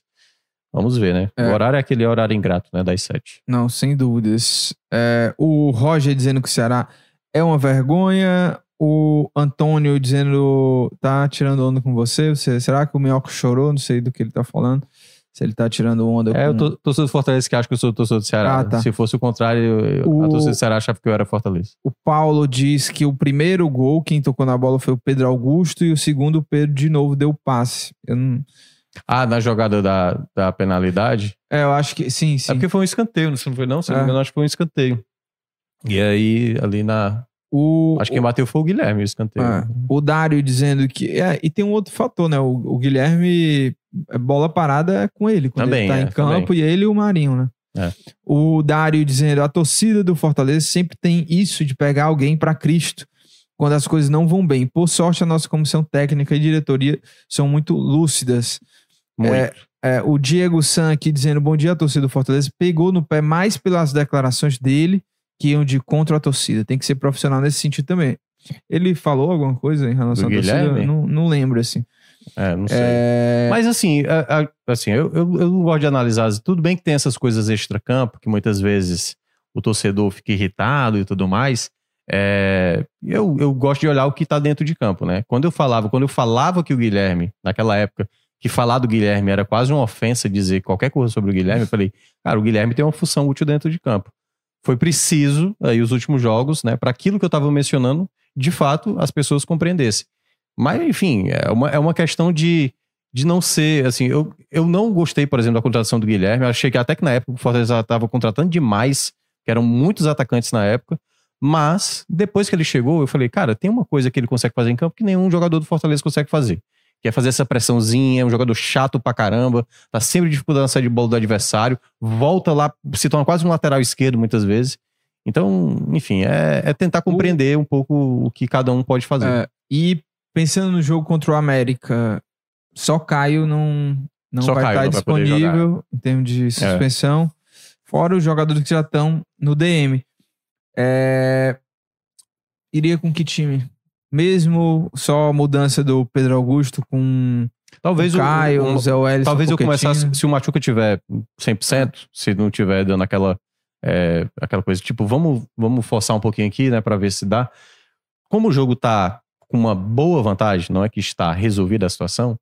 Vamos ver, né? É. O horário é aquele horário ingrato, né? Das sete. Não, sem dúvidas. É, o Roger dizendo que o Ceará é uma vergonha. O Antônio dizendo tá tirando onda com você. você será que o Minhoca chorou? Não sei do que ele tá falando. Se ele tá tirando onda É, com... eu tô torcedor do Fortaleza que acha que eu sou torcedor do Ceará. Ah, tá. Se fosse o contrário, eu- O- a torcida do Ceará achava que eu era Fortaleza. O Paulo diz que o primeiro gol, quem tocou na bola foi o Pedro Augusto e o segundo o Pedro de novo deu o passe. Eu não... Ah, na jogada da, da penalidade? É, eu acho que sim, sim. É porque foi um escanteio, não foi não? Se não É. me engano, acho que foi um escanteio. E aí, ali na... O, Acho que quem bateu foi o Guilherme, o escanteio. É, o Dário dizendo que. É, e tem um outro fator, né? O, o Guilherme, é bola parada é com ele, quando Também, ele tá é, em campo, e ele e o Marinho, né? É. O Dário dizendo: a torcida do Fortaleza sempre tem isso de pegar alguém pra Cristo quando as coisas não vão bem. Por sorte, a nossa comissão técnica e diretoria são muito lúcidas. Muito. É, É, o Diego San aqui dizendo: bom dia, torcida do Fortaleza. Pegou no pé mais pelas declarações dele que iam de contra a torcida. Tem que ser profissional nesse sentido também. Ele falou alguma coisa em relação Do à torcida? Guilherme? Não, não lembro, assim. É, não sei. É, Mas assim, a- a- assim eu, eu, eu não gosto de analisar. Tudo bem que tem essas coisas extra-campo, que muitas vezes o torcedor fica irritado e tudo mais. É, eu, eu gosto de olhar o que tá dentro de campo, né? Quando eu falava, quando eu falava que o Guilherme, naquela época, que falar do Guilherme era quase uma ofensa dizer qualquer coisa sobre o Guilherme, eu falei, cara, o Guilherme tem uma função útil dentro de campo. Foi preciso, aí, os últimos jogos, né, para aquilo que eu tava mencionando, de fato, as pessoas compreendessem. Mas, enfim, é uma, é uma questão de, de não ser, assim, eu, eu não gostei, por exemplo, da contratação do Guilherme. Eu achei que até que na época o Fortaleza estava contratando demais, que eram muitos atacantes na época. Mas, depois que ele chegou, eu falei, cara, tem uma coisa que ele consegue fazer em campo que nenhum jogador do Fortaleza consegue fazer. Que é fazer essa pressãozinha, é um jogador chato pra caramba, tá sempre dificultando a saída de bola do adversário, volta lá, se torna quase um lateral esquerdo muitas vezes. Então, enfim, é, é tentar compreender um pouco o que cada um pode fazer. é, e pensando no jogo contra o América, só Caio não, não Só vai Caio estar não vai poder disponível em termos de suspensão. Fora os jogadores que já estão no DM. É, iria com que time? Mesmo só a mudança do Pedro Augusto com talvez o Caio, o, o Zé Welles, Talvez eu começasse, se o Machuca tiver 100%, se não tiver dando aquela, é, aquela coisa, tipo, vamos, vamos forçar um pouquinho aqui, né, pra ver se dá. Como o jogo tá com uma boa vantagem, não é que está resolvida a situação,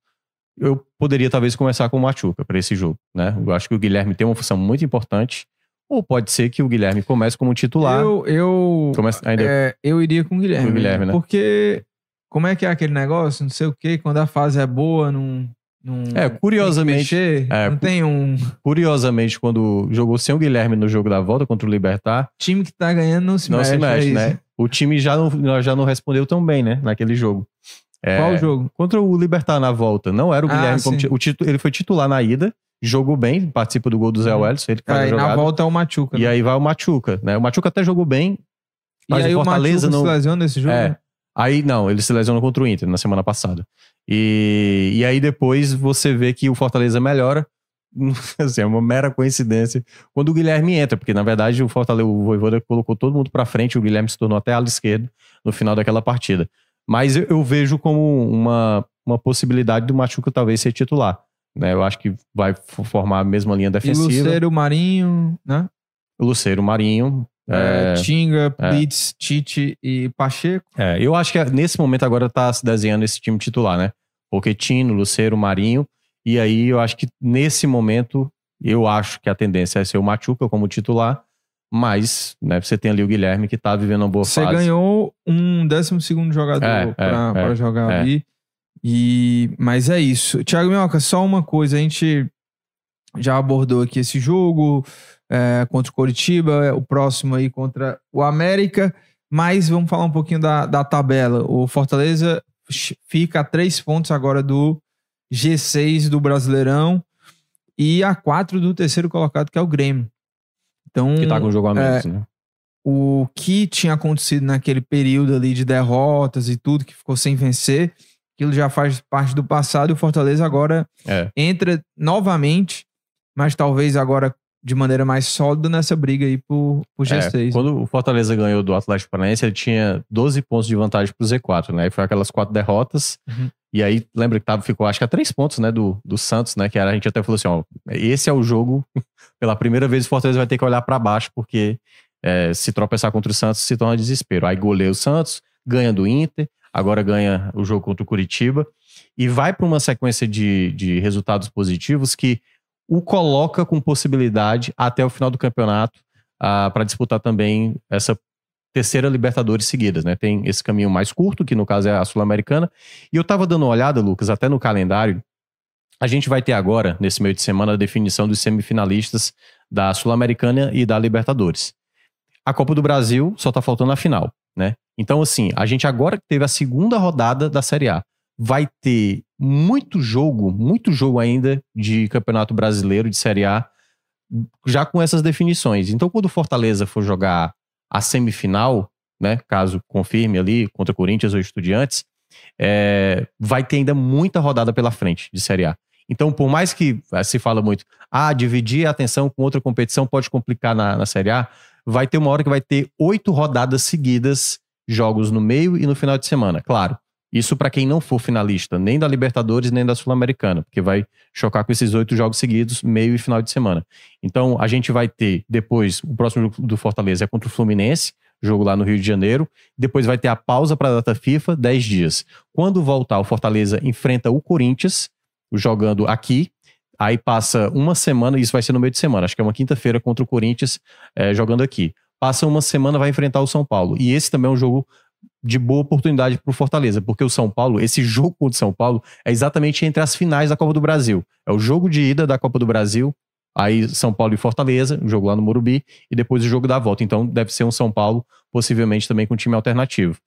eu poderia talvez começar com o Machuca para esse jogo, né? Eu acho que o Guilherme tem uma função muito importante, ou pode ser que o Guilherme comece como titular. Eu, eu, Comece, ainda, é, eu iria com o Guilherme. Com o Guilherme, né? Porque como é que é aquele negócio? Não sei o quê, quando a fase é boa, não. não É, curiosamente- tem mexer, é, não tem um Curiosamente, quando jogou sem o Guilherme no jogo da volta contra o Libertar, time que tá ganhando, não se não mexe. se é mexe, isso. né? O time já não, já não respondeu tão bem, né? Naquele jogo. É, Qual o jogo? Contra o Libertar na volta. Não era o Ah, Guilherme como sim. ti- o titu- Ele foi titular na ida, jogou bem, participa do gol do Zé Uhum. Welles, ele que faz a Aí na volta é o Machuca. E né? aí vai o Machuca, né? O Machuca até jogou bem, Mas e aí o o Fortaleza Machuca não- se lesiona nesse jogo? É. né? Aí, não, ele se lesionou contra o Inter na semana passada. E, e aí depois você vê que o Fortaleza melhora. Assim, é uma mera coincidência quando o Guilherme entra, porque na verdade o Fortaleza, o Voivoda colocou todo mundo pra frente, o Guilherme se tornou até ala esquerdo no final daquela partida. Mas eu, eu vejo como uma, uma possibilidade do Machuca talvez ser titular. Né? Eu acho que vai formar a mesma linha E defensiva. Luceiro, Marinho, né? Luceiro, Marinho. É, é, Tinga, é. Blitz, Tite e Pacheco. É, eu acho que nesse momento agora tá se desenhando esse time titular, né? Pochettino, Luceiro, Marinho. E aí eu acho que nesse momento, eu acho que a tendência é ser o Machuca como titular. Mas, né, você tem ali o Guilherme que tá vivendo uma boa Você fase. ganhou um 12 jogador É, é, pra, é, pra jogar é. ali. E, mas é isso. Thiago Minhoca, só uma coisa. A gente já abordou aqui esse jogo é, contra o Coritiba, é, o próximo aí contra o América. Mas vamos falar um pouquinho da, da tabela. O Fortaleza fica a três pontos agora do G6 do Brasileirão e a quatro do terceiro colocado, que é o Grêmio. Então, Que tá com o jogo a menos, né? o que tinha acontecido naquele período ali de derrotas e tudo, que ficou sem vencer, aquilo já faz parte do passado e o Fortaleza agora É. entra novamente, mas talvez agora de maneira mais sólida nessa briga aí pro, É, G6. quando o Fortaleza ganhou do Atlético Paranaense, ele tinha 12 pontos de vantagem pro Z4, né? E foi aquelas quatro derrotas. Uhum. E aí, lembra que tava, ficou, acho que a três pontos, né, do, do Santos, né? Que era, a gente até falou assim, ó, esse é o jogo, pela primeira vez o Fortaleza vai ter que olhar para baixo, porque é, se tropeçar contra o Santos se torna desespero. Aí goleia o Santos, ganha do Inter, agora ganha o jogo contra o Curitiba, e vai para uma sequência de, de resultados positivos que o coloca com possibilidade até o final do campeonato para disputar também essa terceira Libertadores seguidas, né? Tem esse caminho mais curto, que no caso é a Sul-Americana. E eu tava dando uma olhada, Lucas, até no calendário. A gente vai ter agora, nesse meio de semana, a definição dos semifinalistas da Sul-Americana e da Libertadores. A Copa do Brasil só tá faltando a final, né? Então, assim, a gente agora que teve a segunda rodada da Série A, vai ter muito jogo, muito jogo ainda de Campeonato Brasileiro, de Série A, já com essas definições. Então, quando o Fortaleza for jogar a semifinal, né, caso confirme ali contra Corinthians ou Estudiantes, é, vai ter ainda muita rodada pela frente de Série A. Então, por mais que eh, se fala muito, ah, dividir a atenção com outra competição pode complicar na, na Série A, vai ter uma hora que vai ter oito rodadas seguidas, jogos no meio e no final de semana. Claro, isso para quem não for finalista, nem da Libertadores, nem da Sul-Americana, porque vai chocar com esses oito jogos seguidos, meio e final de semana. Então, a gente vai ter depois, o próximo jogo do Fortaleza é contra o Fluminense, jogo lá no Rio de Janeiro. Depois vai ter a pausa para a data FIFA, 10 dias. Quando voltar, o Fortaleza enfrenta o Corinthians, jogando aqui. Aí passa uma semana, isso vai ser no meio de semana, acho que é uma quinta-feira contra o Corinthians, eh, jogando aqui. Passa uma semana, vai enfrentar o São Paulo. E esse também é um jogo de boa oportunidade para o Fortaleza, porque o São Paulo, esse jogo contra o São Paulo, é exatamente entre as finais da Copa do Brasil. É o jogo de ida da Copa do Brasil, aí São Paulo e Fortaleza, o jogo lá no Morumbi, e depois o jogo da volta. Então deve ser um São Paulo, possivelmente também com time alternativo.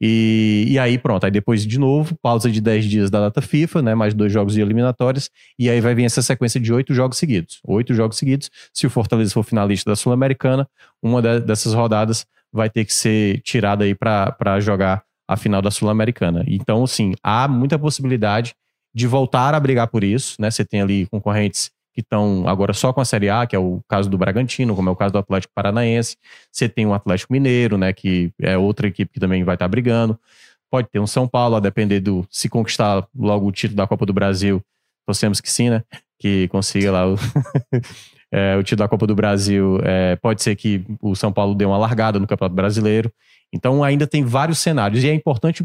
E, e aí pronto, aí depois de novo, pausa de 10 dias da data FIFA, né, mais dois jogos de eliminatórias, e aí vai vir essa sequência de oito jogos seguidos. Oito jogos seguidos. Se o Fortaleza for finalista da Sul-Americana, uma de- dessas rodadas vai ter que ser tirada aí para jogar a final da Sul-Americana. Então, assim, há muita possibilidade de voltar a brigar por isso, né? Você tem ali concorrentes que estão agora só com a Série A, que é o caso do Bragantino, como é o caso do Atlético Paranaense. Você tem o Atlético Mineiro, né? Que é outra equipe que também vai estar brigando. Pode ter um São Paulo, a depender do se conquistar logo o título da Copa do Brasil. Torcemos que sim, né? Que consiga lá o, é, o título da Copa do Brasil. É, pode ser que o São Paulo dê uma largada no Campeonato Brasileiro. Então ainda tem vários cenários. E é importante,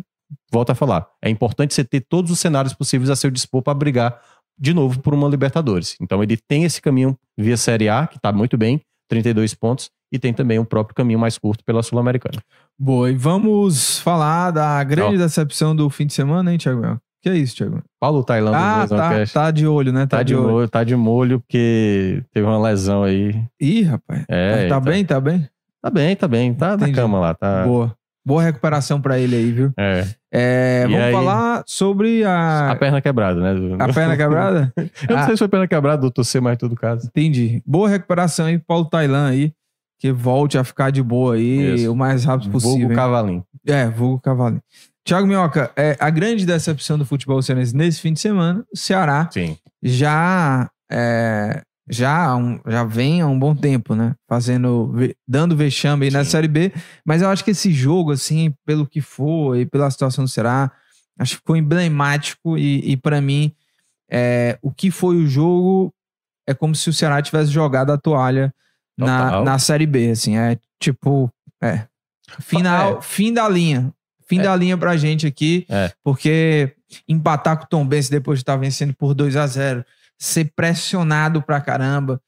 volto a falar, é importante você ter todos os cenários possíveis a seu dispor para brigar de novo por uma Libertadores. Então ele tem esse caminho via Série A, que está muito bem, 32 pontos, e tem também o próprio caminho mais curto pela Sul-Americana. Boa, e vamos falar da grande decepção do fim de semana, hein, Thiago? Que é isso, Thiago? Paulo Tailândia Ah, do tá, tá de olho, né? Tá, Tá de, olho. molho, tá de molho, porque teve uma lesão aí. Ih, rapaz. É, tá, tá tá- bem, tá bem? Tá bem, tá bem. Tá na Entendi. cama lá, tá. Boa. Boa recuperação pra ele aí, viu? É. É, vamos aí? falar sobre a, A perna quebrada, né? a perna quebrada? Eu não Ah. sei se foi perna quebrada ou torcer mais todo caso. Entendi. Boa recuperação aí, Paulo Tailan aí. que volte a ficar de boa aí Isso. o mais rápido possível. Vulgo? Cavalinho. É, vulgo Cavalinho. Tiago Minhoca, é, a grande decepção do futebol cearense nesse fim de semana, o Ceará Sim. já é, já, um- já vem há um bom tempo, né? Fazendo, dando vexame aí na. Série B. Mas eu acho que esse jogo, assim, pelo que foi, pela situação do Ceará, acho que ficou emblemático e, e para mim, é, o que foi o jogo é como se o Ceará tivesse jogado a toalha na, Total. na Série B, assim. É tipo, é. Final, É. fim da linha. Fim É. da linha pra gente aqui, É. porque empatar com o Tom Benz depois de estar vencendo por 2 a 0 ser pressionado pra caramba,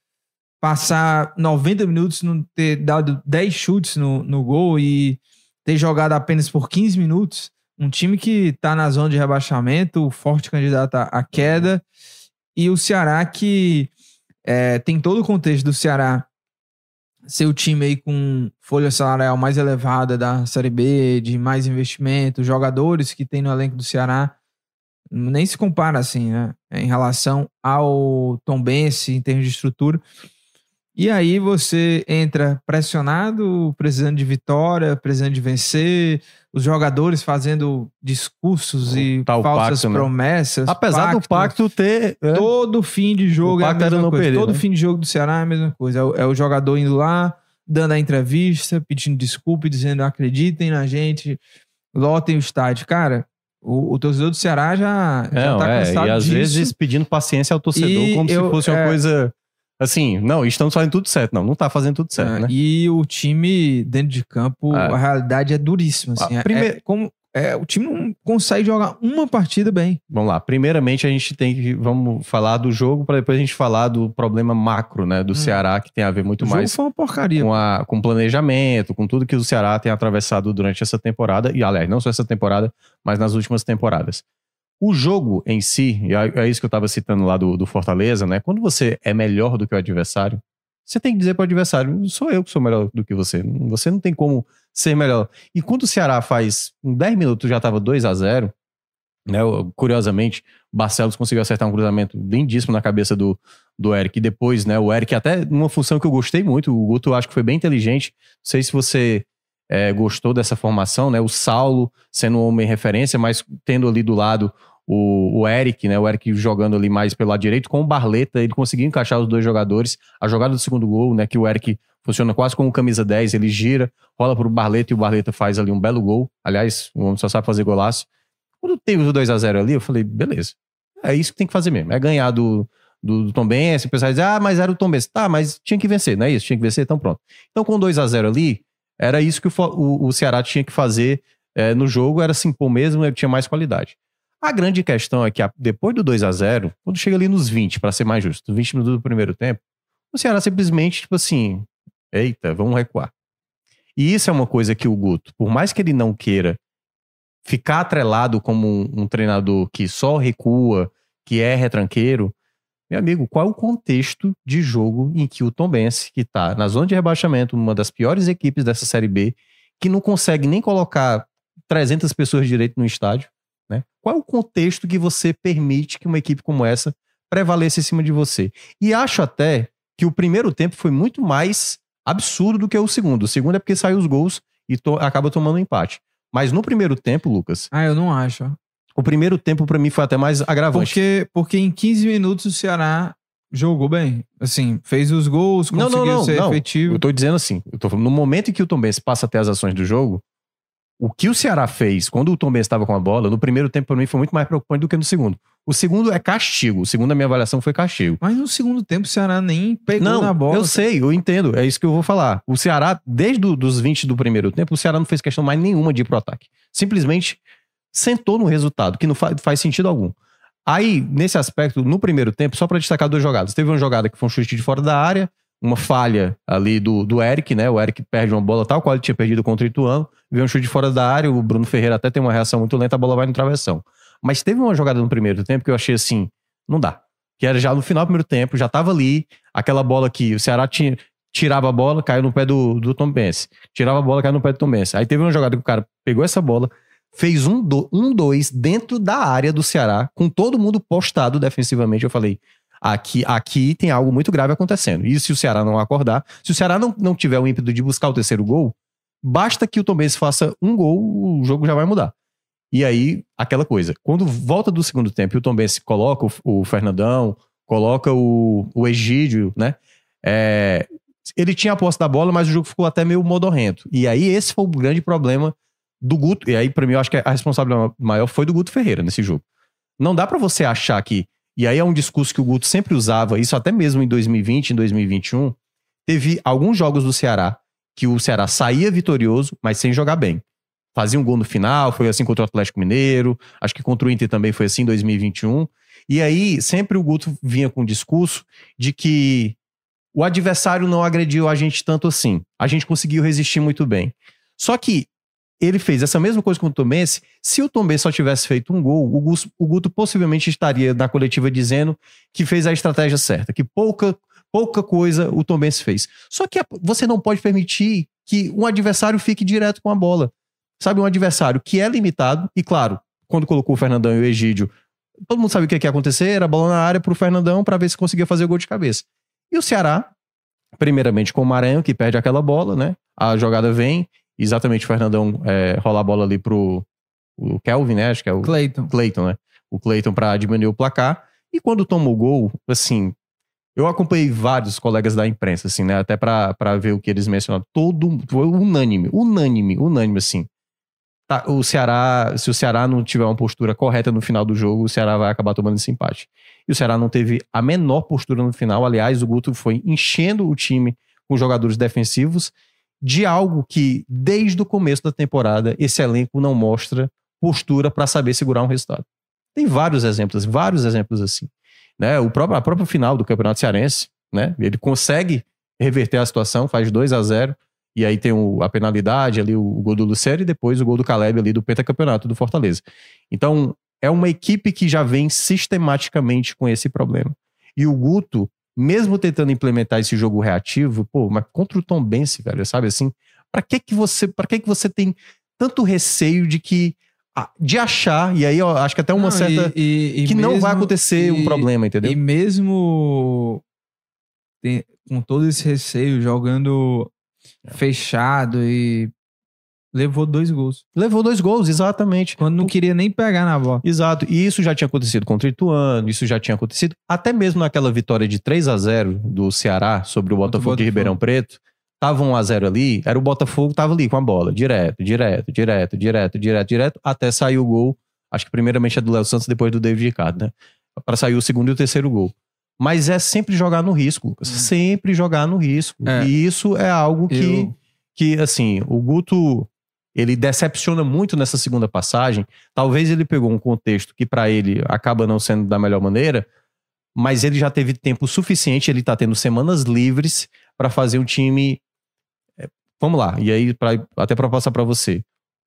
passar 90 minutos, não ter dado 10 chutes no, no gol e ter jogado apenas por 15 minutos. Um time que tá na zona de rebaixamento, forte candidato à- queda, e o Ceará que é, tem todo o contexto do Ceará ser o time aí com folha salarial mais elevada da Série B, de mais investimento, jogadores que tem no elenco do Ceará, nem se compara assim, né? Em relação ao Tombense em termos de estrutura. E aí você entra pressionado, precisando de vitória, precisando de vencer, os jogadores fazendo discursos O e falsas pacto, né? promessas. Apesar do pacto ter. é, Todo fim de jogo O é a pacto mesma coisa. perder, Todo né? fim de jogo do Ceará é a mesma coisa. É o, é o jogador indo lá, dando a entrevista, pedindo desculpa e dizendo acreditem na gente, lotem o estádio. Cara, o, o torcedor do Ceará já, já Não, tá é, cansado e às disso. vezes pedindo paciência ao torcedor, E como eu- se fosse uma é. coisa assim, não, estamos fazendo tudo certo. Não, não tá fazendo tudo certo, É, né? E o time dentro de campo, É. a realidade é duríssima. Assim. É- primeiro- é como, é, o time não consegue jogar uma partida bem. Vamos lá. Primeiramente, a gente tem que. Vamos falar do jogo para depois a gente falar do problema macro, né? Do Hum. Ceará, que tem a ver muito o jogo mais foi uma porcaria. com, a, com planejamento, com tudo que o Ceará tem atravessado durante essa temporada, e aliás, não só essa temporada, mas nas últimas temporadas. O jogo em si, e é é isso que eu estava citando lá do, do Fortaleza, né? Quando você é melhor do que o adversário, você tem que dizer para o adversário: sou eu que sou melhor do que você. Você não tem como ser melhor. E quando o Ceará faz em 10 minutos já estava 2 a 0 né? Curiosamente, Barcelos conseguiu acertar um cruzamento lindíssimo na cabeça do, do Eric. E depois, né, o Eric, até numa função que eu gostei muito, o Guto acho que foi bem inteligente. Não sei se você é, gostou dessa formação, né? O Saulo sendo um homem referência, mas tendo ali do lado o, o Eric, né? O Eric jogando ali mais pelo lado direito com o Barleta, ele conseguiu encaixar os dois jogadores. A jogada do segundo gol, né? Que o Eric funciona quase como camisa 10, ele gira, rola pro Barleta e o Barleta faz ali um belo gol. Aliás, o homem só sabe fazer golaço. Quando teve o 2 a 0 ali, eu falei, beleza. É isso que tem que fazer mesmo. É ganhar do, do, do Tom Benz. O pessoal diz, ah, mas era o Tom Benz. Tá, mas tinha que vencer, não é isso? Tinha que vencer, então pronto. Então com 2 a 0 ali, era isso que o, o, o Ceará tinha que fazer é, no jogo, era se impor mesmo, ele tinha mais qualidade. A grande questão é que depois do 2 a 0 quando chega ali nos 20, para ser mais justo, 20 minutos do primeiro tempo, o Ceará simplesmente, tipo assim, eita, vamos recuar. E isso é uma coisa que o Guto, por mais que ele não queira ficar atrelado como um, um treinador que só recua, que é retranqueiro, meu amigo, qual é o contexto de jogo em que o Tombense, que tá na zona de rebaixamento, uma das piores equipes dessa Série B, que não consegue nem colocar 300 pessoas direito no estádio, né? Qual é o contexto que você permite que uma equipe como essa prevaleça em cima de você? E acho até que o primeiro tempo foi muito mais absurdo do que o segundo. O segundo é porque saiu os gols e to- acaba tomando um empate. Mas no primeiro tempo, Lucas, Ah, eu não acho. o primeiro tempo pra mim foi até mais agravante. Porque, porque em 15 minutos o Ceará jogou bem. Assim, fez os gols, conseguiu não, não, ser não. efetivo. Eu tô dizendo assim, eu tô falando, no momento em que o Tom Benz passa a ter as ações do jogo, o que o Ceará fez quando o Tom Benz estava com a bola, no primeiro tempo pra mim foi muito mais preocupante do que no segundo. O segundo é castigo. O segundo, a minha avaliação foi castigo. Mas no segundo tempo o Ceará nem pegou Não, na bola. eu sei, eu entendo. É isso que eu vou falar. O Ceará, desde o- dos 20 do primeiro tempo, o Ceará não fez questão mais nenhuma de ir pro ataque. Simplesmente sentou no resultado, que não fa- faz sentido algum. Aí, nesse aspecto, no primeiro tempo, só pra destacar duas jogadas. Teve uma jogada que foi um chute de fora da área, uma falha ali do, do Eric, né? O Eric perde uma bola tal qual ele tinha perdido contra o Ituano, veio um chute de fora da área, o Bruno Ferreira até tem uma reação muito lenta, a bola vai no travessão. Mas teve uma jogada no primeiro tempo que eu achei assim, não dá. Que era já no final do primeiro tempo, já tava ali, aquela bola que o Ceará tinha, tirava a bola, caiu no pé do, do Tom Benz. Tirava a bola, caiu no pé do Tom Benz. Aí teve uma jogada que o cara pegou essa bola, fez um, do, um dois dentro da área do Ceará, com todo mundo postado defensivamente. Eu falei, Aqui, aqui tem algo muito grave acontecendo. E se o Ceará não acordar, se o Ceará não, não tiver o ímpeto de buscar o terceiro gol, basta que o Tom Benz faça um gol, o jogo já vai mudar. E aí, aquela coisa. Quando volta do segundo tempo e o Tom Benz coloca o, o Fernandão, coloca o, o Egídio, né? É, ele tinha a posse da bola, mas o jogo ficou até meio modorrento. E aí, esse foi o grande problema do Guto. E aí, para mim, eu acho que a responsabilidade maior foi do Guto Ferreira nesse jogo. Não dá para você achar que e aí é um discurso que o Guto sempre usava, isso até mesmo em 2020, em 2021. Teve alguns jogos do Ceará que o Ceará saía vitorioso, mas sem jogar bem. Fazia um gol no final, foi assim contra o Atlético Mineiro, acho que contra o Inter também foi assim em 2021. E aí sempre o Guto vinha com o discurso de que o adversário não agrediu a gente tanto assim. A gente conseguiu resistir muito bem. Só que ele fez essa mesma coisa com o Tombense. Se o Tombense só tivesse feito um gol, o Guto, o Guto possivelmente estaria na coletiva dizendo que fez a estratégia certa, que pouca, pouca coisa o Tombense fez. Só que você não pode permitir que um adversário fique direto com a bola. Sabe, um adversário que é limitado, e claro, quando colocou o Fernandão e o Egídio, todo mundo sabe o que ia acontecer, era bola na área pro Fernandão para ver se conseguia fazer o gol de cabeça. E o Ceará, primeiramente com o Maranhão, que perde aquela bola, né? A jogada vem, exatamente o Fernandão é, rola a bola ali pro o Kelvin, né? Acho que é o Cleiton. Cleiton, né? O Cleiton para diminuir o placar. E quando toma o gol, assim, eu acompanhei vários colegas da imprensa, assim, né? Até para ver o que eles mencionaram. Todo, foi unânime, unânime, unânime, assim. Tá, o Ceará, se o Ceará não tiver uma postura correta no final do jogo, o Ceará vai acabar tomando esse empate. E o Ceará não teve a menor postura no final. Aliás, o Guto foi enchendo o time com jogadores defensivos de algo que, desde o começo da temporada, esse elenco não mostra postura para saber segurar um resultado. Tem vários exemplos, vários exemplos assim. Né? O próprio, a própria final do Campeonato Cearense, né? ele consegue reverter a situação, faz 2 a 0 e aí tem o, a penalidade ali, o, o gol do Lucero e depois o gol do Caleb ali do pentacampeonato do Fortaleza. Então, é uma equipe que já vem sistematicamente com esse problema. E o Guto mesmo tentando implementar esse jogo reativo, pô, mas contra o Tom Bense, velho, sabe assim? Para que que você, para que que você tem tanto receio de que de achar, e aí eu acho que até uma não, certa e, e, e que mesmo, não vai acontecer um problema, entendeu? E mesmo tem, com todo esse receio, jogando é. fechado e Levou dois gols. Levou dois gols, exatamente. Quando não queria nem pegar na bola. Exato. E isso já tinha acontecido contra o Ituano, isso já tinha acontecido até mesmo naquela vitória de 3 a 0 do Ceará sobre o Botafogo, Botafogo. de Ribeirão Preto. Tava 1 a 0 ali, era o Botafogo tava ali com a bola, direto, direto, direto, direto, direto, direto, até sair o gol. Acho que primeiramente é do Léo Santos, depois do David Ricardo, né? Para sair o segundo e o terceiro gol. Mas é sempre jogar no risco, Lucas. Hum. Sempre jogar no risco. É. E isso é algo que, Eu... que assim, o Guto ele decepciona muito nessa segunda passagem. Talvez ele pegou um contexto que para ele acaba não sendo da melhor maneira, mas ele já teve tempo suficiente, ele está tendo semanas livres para fazer um time. É, vamos lá, e aí pra, até para passar para você.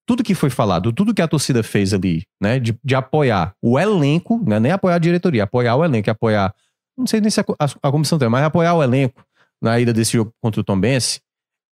Tudo que foi falado, tudo que a torcida fez ali, né, de, de apoiar o elenco, né, nem apoiar a diretoria, apoiar o elenco, apoiar, não sei nem se a, a, a comissão tem, mas apoiar o elenco na ida desse jogo contra o Tom Bense,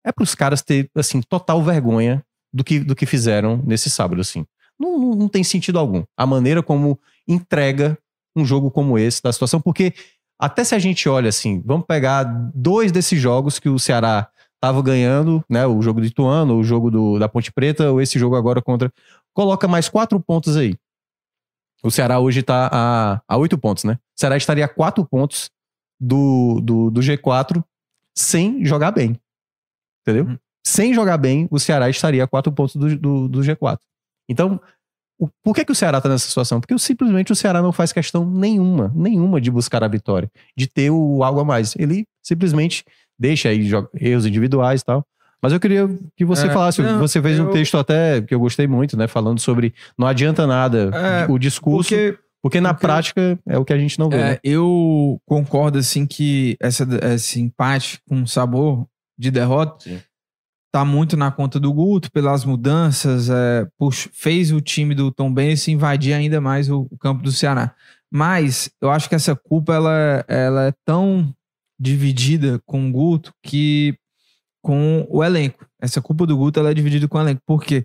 é para os caras ter, assim, total vergonha do que, do que fizeram nesse sábado, assim. Não, não, não tem sentido algum. A maneira como entrega um jogo como esse da situação, porque até se a gente olha assim, vamos pegar dois desses jogos que o Ceará estava ganhando, né? O jogo do Ituano, o jogo do, da Ponte Preta, ou esse jogo agora contra. Coloca mais quatro pontos aí. O Ceará hoje está a, a oito pontos, né? O Ceará estaria a quatro pontos do, do, do G4 sem jogar bem. Entendeu? Uhum sem jogar bem, o Ceará estaria a quatro pontos do, do, do G4. Então, o, por que, que o Ceará está nessa situação? Porque simplesmente o Ceará não faz questão nenhuma, nenhuma de buscar a vitória, de ter o algo a mais. Ele simplesmente deixa aí erros individuais e tal. Mas eu queria que você é, falasse, não, você fez eu... um texto até que eu gostei muito, né? Falando sobre não adianta nada é, o discurso. Porque, porque na porque, prática é o que a gente não vê. É, né? Eu concordo, assim, que essa, esse empate com sabor de derrota Sim tá muito na conta do Guto pelas mudanças, é, puxa, fez o time do Tom Benz invadir ainda mais o, o, campo do Ceará. Mas eu acho que essa culpa ela, ela é tão dividida com o Guto que com o elenco. Essa culpa do Guto é dividida com o elenco. Por quê?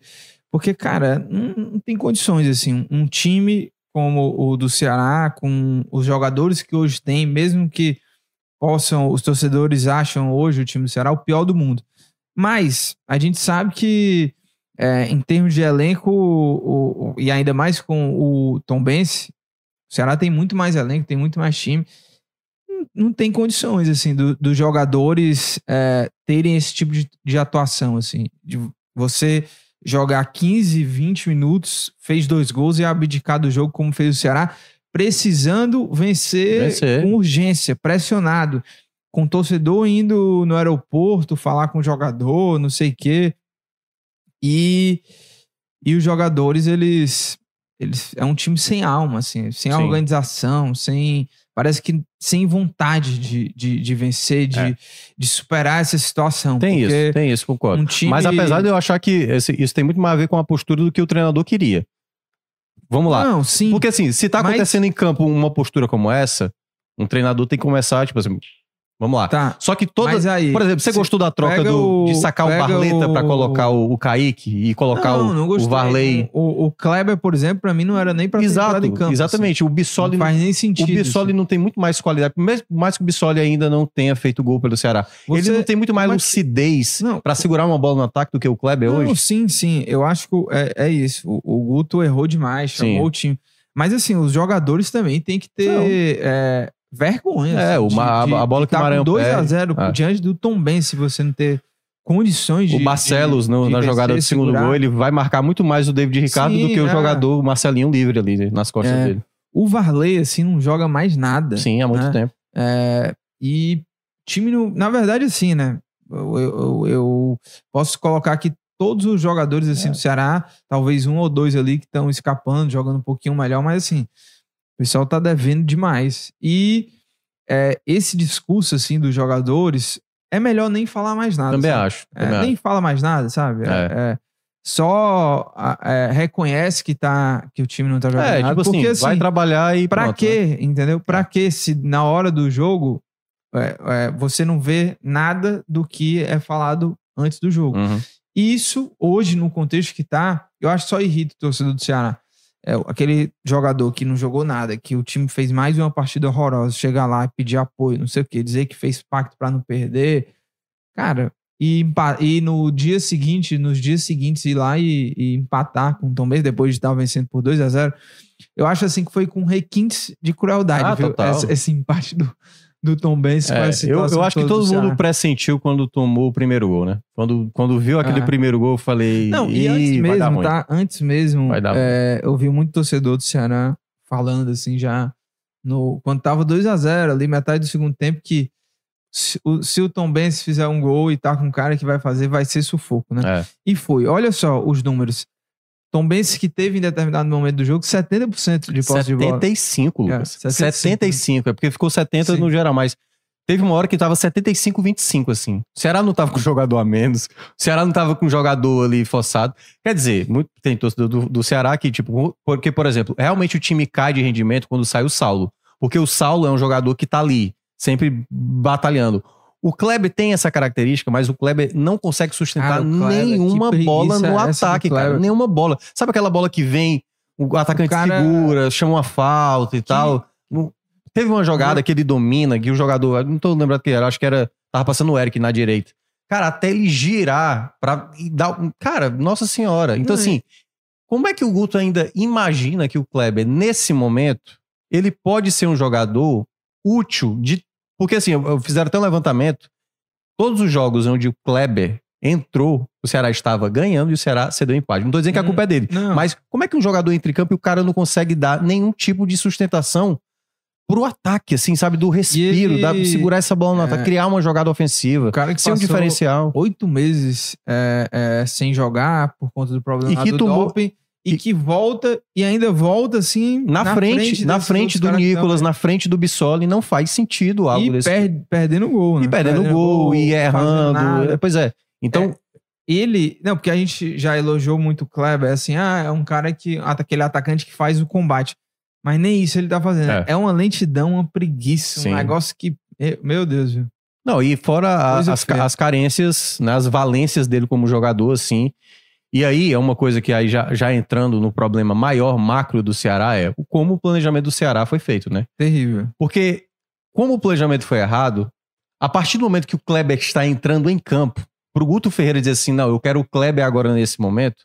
Porque, cara, não, não tem condições assim. Um time como o do Ceará, com os jogadores que hoje tem, mesmo que possam, os torcedores acham hoje o time do Ceará o pior do mundo. Mas a gente sabe que, é, em termos de elenco, o, o, e ainda mais com o Tom Bense, o Ceará tem muito mais elenco, tem muito mais time. Não, tem condições, assim, do- dos jogadores é, terem esse tipo de, de atuação, assim. De você jogar 15, 20 minutos, fez dois gols e abdicar do jogo como fez o Ceará, precisando vencer, Vencer. com urgência, pressionado, com o torcedor indo no aeroporto falar com o jogador, não sei o quê. E, e os jogadores, eles, eles. É um time sem alma, assim, sem Sim. organização, sem. Parece que sem vontade de, de, de vencer, de, É. de superar essa situação. Tem isso, tem isso, concordo. um time- Mas apesar de eu achar que esse- isso tem muito mais a ver com a postura do que o treinador queria. Vamos lá. Não, sim. Porque assim, se tá Mas- acontecendo em campo uma postura como essa, um treinador tem que começar, tipo assim, vamos lá. Tá. Só que todas. Aí, por exemplo, você gostou da troca do- de o- sacar o Barleta pra o- colocar o, o Kaique e colocar não, o, não o gostei. Varley? O, o Kleber, por exemplo, pra mim não era nem pra Exato, em campo. exatamente. O assim. Bissoli Não faz nem sentido. O Bissoli não tem muito mais qualidade. Mesmo mais que o Bissoli ainda não tenha feito gol pelo Ceará. Você- Ele não tem muito mais mas- lucidez pra segurar uma bola no ataque do que o Kleber Não, hoje. sim, sim. Eu acho que o- é, é isso. O, o Guto errou demais, Sim. chamou o time. Mas assim, os jogadores também têm que ter é, vergonha. É, assim, uma- a- a bola que o tá Maranhão com 2 a perde. 0 É. diante do Tom Ben, se você não ter condições de. O Barcelos, de- no- de na jogada do segundo segurar. gol, ele vai marcar muito mais o David Ricardo do Sim, que o é. jogador o Marcelinho livre ali né, nas costas É. dele. O Varley, assim, não joga mais nada. Sim, há muito né? tempo. É, e time, no, na verdade, assim, né? Eu, eu- eu posso colocar aqui todos os jogadores assim, É. do Ceará, talvez um ou dois ali que estão escapando, jogando um pouquinho melhor, mas assim, o pessoal tá devendo demais. E é, esse discurso assim dos jogadores é melhor nem falar mais nada. Também sabe? acho. É, também nem acho. fala mais nada, sabe? É, É. é, só é, reconhece que, tá, que o time não tá jogando É, nada. tipo assim, porque, vai trabalhar e Pra pronto, quê? né? Entendeu? Pra quê? Se na hora do jogo é, é, você não vê nada do que é falado antes do jogo. Uhum. Isso, hoje, no contexto que tá, eu acho que só irrita o torcedor do Ceará. É, aquele jogador que não jogou nada, que o time fez mais uma partida horrorosa, chegar lá e pedir apoio, não sei o quê, dizer que fez pacto pra não perder. Cara, e, e no dia seguinte, nos dias seguintes, ir lá e, e empatar com o Tom Benz, depois de estar vencendo por 2 a 0 eu acho assim que foi com requintes de crueldade, Ah, viu? total. Esse, esse empate do, do Tom Benz É, eu, eu acho que todo mundo pressentiu quando tomou o primeiro gol, né? Quando, quando viu aquele Ah. primeiro gol, eu falei. Não, e "Ih, antes mesmo, ruim." tá? Antes mesmo, Vai dar é, eu vi muito torcedor do Ceará falando assim já no quando tava 2 a 0 ali, metade do segundo tempo, que se o, se o Tom Benz fizer um gol e tá com um cara que vai fazer, vai ser sufoco, né? É. E foi. Olha só os números. Tom Benz que teve em determinado momento do jogo 70% de posse de bola. 75, É, Lucas. 75, 75, é porque ficou 70 Sim. no geral, mas teve uma hora que tava 75, 25, assim. O Ceará não tava com jogador a menos, o Ceará não tava com jogador ali forçado. Quer dizer, muito, tem torcedor do, do Ceará que, tipo, porque, por exemplo, realmente o time cai de rendimento quando sai o Saulo. Porque o Saulo é um jogador que tá ali, sempre batalhando. O Kleber tem essa característica, mas o Kleber não consegue sustentar Cara, o Kleber, nenhuma que bola no é ataque, cara. Nenhuma bola. Sabe aquela bola que vem, o atacante cara- segura, chama uma falta e tal. No- Teve uma jogada que ele domina, que o jogador, não tô lembrando que era, acho que era, tava passando o Eric na direita. Cara, até ele girar pra e dar. Cara, nossa senhora. Então, Não, assim, como é que o Guto ainda imagina que o Kleber, nesse momento, ele pode ser um jogador útil de. Porque, assim, fizeram até um levantamento. Todos os jogos onde o Kleber entrou, o Ceará estava ganhando e o Ceará cedeu empate. Não tô dizendo que a Hum, culpa é dele. Não. Mas como é que um jogador entra em campo e o cara não consegue dar nenhum tipo de sustentação pro ataque, assim, sabe? Do respiro, ele- da, segurar essa bola no é. ataque, criar uma jogada ofensiva, o cara que ser um diferencial. oito meses é, é, sem jogar por conta do problema E que do tomou- doping e, e- que volta e ainda volta assim Na, frente, na frente outros do caras que Nicolas, na frente do Bissoli, não faz sentido algo e desse. perde, perdendo gol, né? E perdendo gol, e fazendo errando. é, Pois é. Então, Ele, não, porque a gente já elogiou muito o Kleber, assim, ah, é um cara que, aquele atacante que faz o combate. Mas nem isso ele tá fazendo. É. É, uma lentidão, uma preguiça, Sim. um negócio que, meu Deus, viu? Não, e fora a- as, as carências, né, as valências dele como jogador, assim. E aí é uma coisa que aí já, já entrando no problema maior macro do Ceará é o como o planejamento do Ceará foi feito, né? Terrível. Porque como o planejamento foi errado, a partir do momento que o Kleber está entrando em campo, pro Guto Ferreira dizer assim, não, eu quero o Kleber agora nesse momento,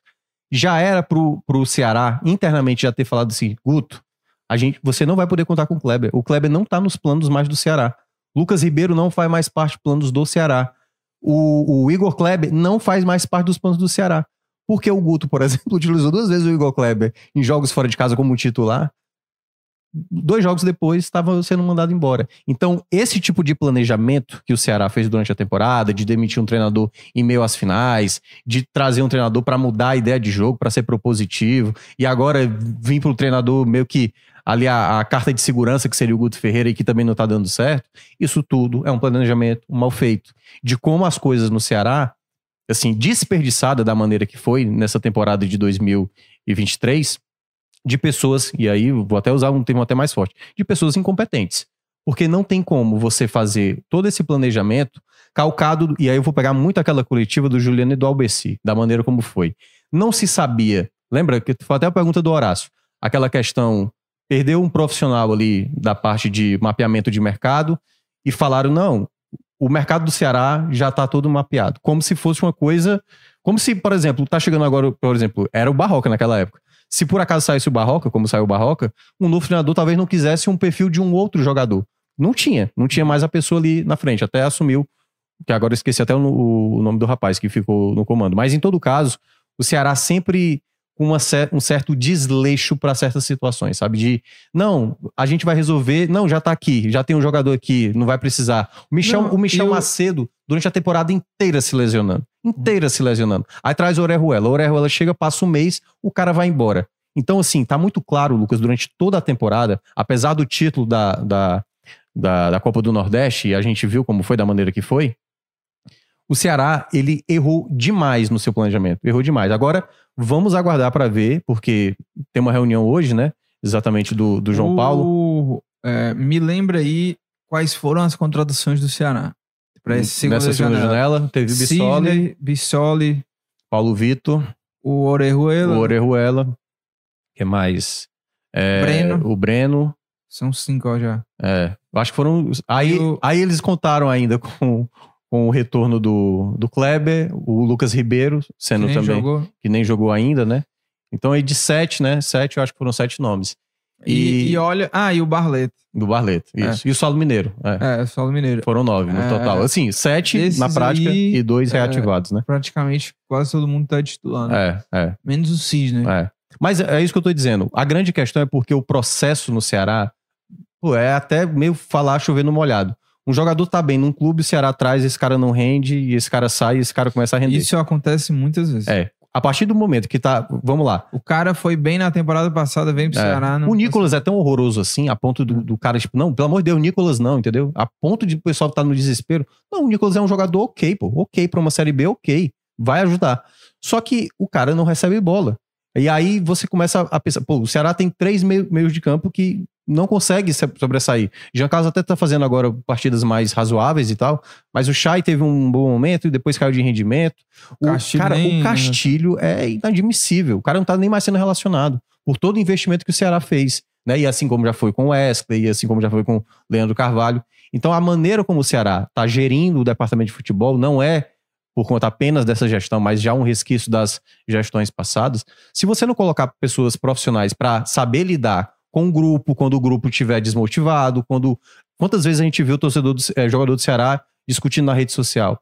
já era pro, pro Ceará internamente já ter falado assim, Guto, a gente, você não vai poder contar com o Kleber. O Kleber não tá nos planos mais do Ceará. Lucas Ribeiro não faz mais parte dos planos do Ceará. O, o Igor Kleber não faz mais parte dos planos do Ceará. Porque o Guto, por exemplo, utilizou duas vezes o Igor Kleber em jogos fora de casa como titular. Dois jogos depois estava sendo mandado embora. Então, esse tipo de planejamento que o Ceará fez durante a temporada, de demitir um treinador em meio às finais, de trazer um treinador para mudar a ideia de jogo, para ser propositivo, e agora vir para o treinador meio que ali a, a, carta de segurança, que seria o Guto Ferreira, e que também não está dando certo, isso tudo é um planejamento mal feito. De como as coisas no Ceará assim, desperdiçada da maneira que foi nessa temporada de 2023, de pessoas, e aí vou até usar um termo até mais forte, de pessoas incompetentes. Porque não tem como você fazer todo esse planejamento calcado, e aí eu vou pegar muito aquela coletiva do Juliano e do Albeci, da maneira como foi. Não se sabia, lembra que foi até a pergunta do Horácio, aquela questão, perdeu um profissional ali da parte de mapeamento de mercado e falaram, não, o mercado do Ceará já está todo mapeado. Como se fosse uma coisa. Como se, por exemplo, tá chegando agora, por exemplo, era o Barroca naquela época. Se por acaso saísse o Barroca, como saiu o Barroca, um novo treinador talvez não quisesse um perfil de um outro jogador. Não tinha, não tinha mais a pessoa ali na frente. Até assumiu, que agora eu esqueci até o, o nome do rapaz que ficou no comando. Mas em todo caso, o Ceará sempre com uma, um certo desleixo para certas situações, sabe? De, não, a gente vai resolver, não, já tá aqui, já tem um jogador aqui, não vai precisar. O Michel, não, o Michel eu... Macedo, durante a temporada inteira se lesionando, inteira se lesionando. Aí traz o Orejuela, o Orejuela chega, passa um mês, o cara vai embora. Então, assim, tá muito claro, Lucas, durante toda a temporada, apesar do título da, da, da, da Copa do Nordeste, e a gente viu como foi da maneira que foi, o Ceará, ele errou demais no seu planejamento, errou demais. Agora, Vamos aguardar para ver, porque tem uma reunião hoje, né? Exatamente do, do João o, Paulo. É, me lembra aí quais foram as contratações do Ceará. Para esse segunda Nessa segunda janela, janela teve Bissoli, Sidney, Bissoli, Paulo Vitor, o Orejuela, o Orejuela, que mais? É, Breno. O Breno. São cinco já. É, acho que foram. Aí, o... aí eles contaram ainda com com o retorno do, do Kleber, o Lucas Ribeiro, sendo que também. Jogou. Que nem jogou ainda, né? Então aí de sete, né? Sete, eu acho que foram sete nomes. E, e olha. Ah, e o Barleto. Do Barleto, é. isso. É. E o Solo Mineiro. É, é Solo Mineiro. Foram nove no é, total. Assim, sete na prática aí, e dois é, reativados, né? Praticamente quase todo mundo tá titulando. É, é. Menos o Cisne. É. Mas é isso que eu tô dizendo. A grande questão é porque o processo no Ceará pô, é até meio falar chover no molhado um jogador tá bem num clube, o Ceará traz, esse cara não rende, e esse cara sai, e esse cara começa a render. Isso acontece muitas vezes. É. A partir do momento que tá. Vamos lá. O cara foi bem na temporada passada, vem pro é. Ceará. o Nicolas é tão horroroso assim, a ponto do, do, cara, tipo, não, pelo amor de Deus, o Nicolas não, entendeu? A ponto de o pessoal estar tá no desespero. Não, o Nicolas é um jogador ok, pô. Ok, pra uma Série B, ok. Vai ajudar. Só que o cara não recebe bola. E aí você começa a pensar, pô, o Ceará tem três meios de campo que não consegue sobressair. Jean Carlos até tá fazendo agora partidas mais razoáveis e tal, mas o Chay teve um bom momento e depois caiu de rendimento. O, Castilho cara, nem... o Castilho é inadmissível. O cara não tá nem mais sendo relacionado por todo o investimento que o Ceará fez. Né? E assim como já foi com o Wesley, e assim como já foi com o Leandro Carvalho. Então a maneira como o Ceará tá gerindo o departamento de futebol não é por conta apenas dessa gestão, mas já um resquício das gestões passadas. Se você não colocar pessoas profissionais para saber lidar com o grupo, quando o grupo estiver desmotivado, quando. Quantas vezes a gente viu o torcedor do, é, jogador do Ceará discutindo na rede social?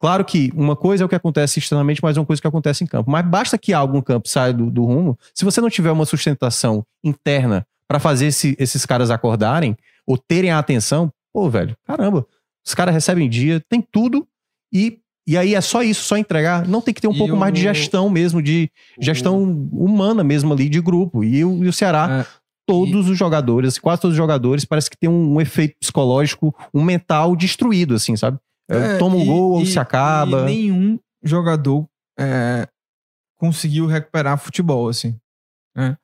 Claro que uma coisa é o que acontece externamente, mas é uma coisa que acontece em campo. Mas basta que algo no campo saia do, do rumo. Se você não tiver uma sustentação interna para fazer esse, esses caras acordarem ou terem a atenção, pô, velho, caramba, os caras recebem dia, tem tudo e e aí é só isso, só entregar. Não tem que ter um e pouco o... mais de gestão mesmo, de gestão o... humana mesmo ali, de grupo. E o, e o Ceará, é. Todos e... os jogadores, quase todos os jogadores, parece que tem um, um efeito psicológico, um mental destruído, assim, sabe? É, é toma um gol ou se acaba. E nenhum jogador é, conseguiu recuperar futebol, assim. Né?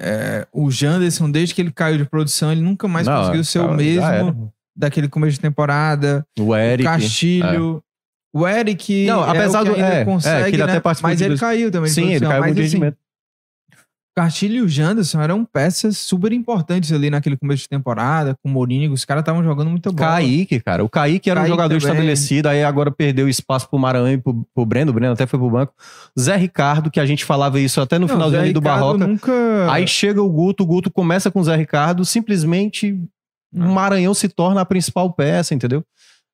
É, o Janderson, desde que ele caiu de produção, ele nunca mais Não, conseguiu ser o mesmo daquele começo de temporada. O Eric. O Castilho. O Eric. Não, é apesar do- ainda é, é, consegue, que ele né? até participou Mas ele dois- caiu também. Sim, ele caiu Mas, muito assim, rendimento. Castilho e o Janderson eram peças super importantes ali naquele começo de temporada, com o Mourinho. Os caras estavam jogando muito bola. Kaique, cara. O Kaique era um Kaique jogador também. estabelecido, aí agora perdeu espaço pro Maranhão e pro, pro Breno. O Breno até foi pro banco. Zé Ricardo, que a gente falava isso até no Não, finalzinho ali do Barroca. Nunca... Aí chega o Guto, o Guto começa com o Zé Ricardo, simplesmente o. Maranhão se torna a principal peça, entendeu?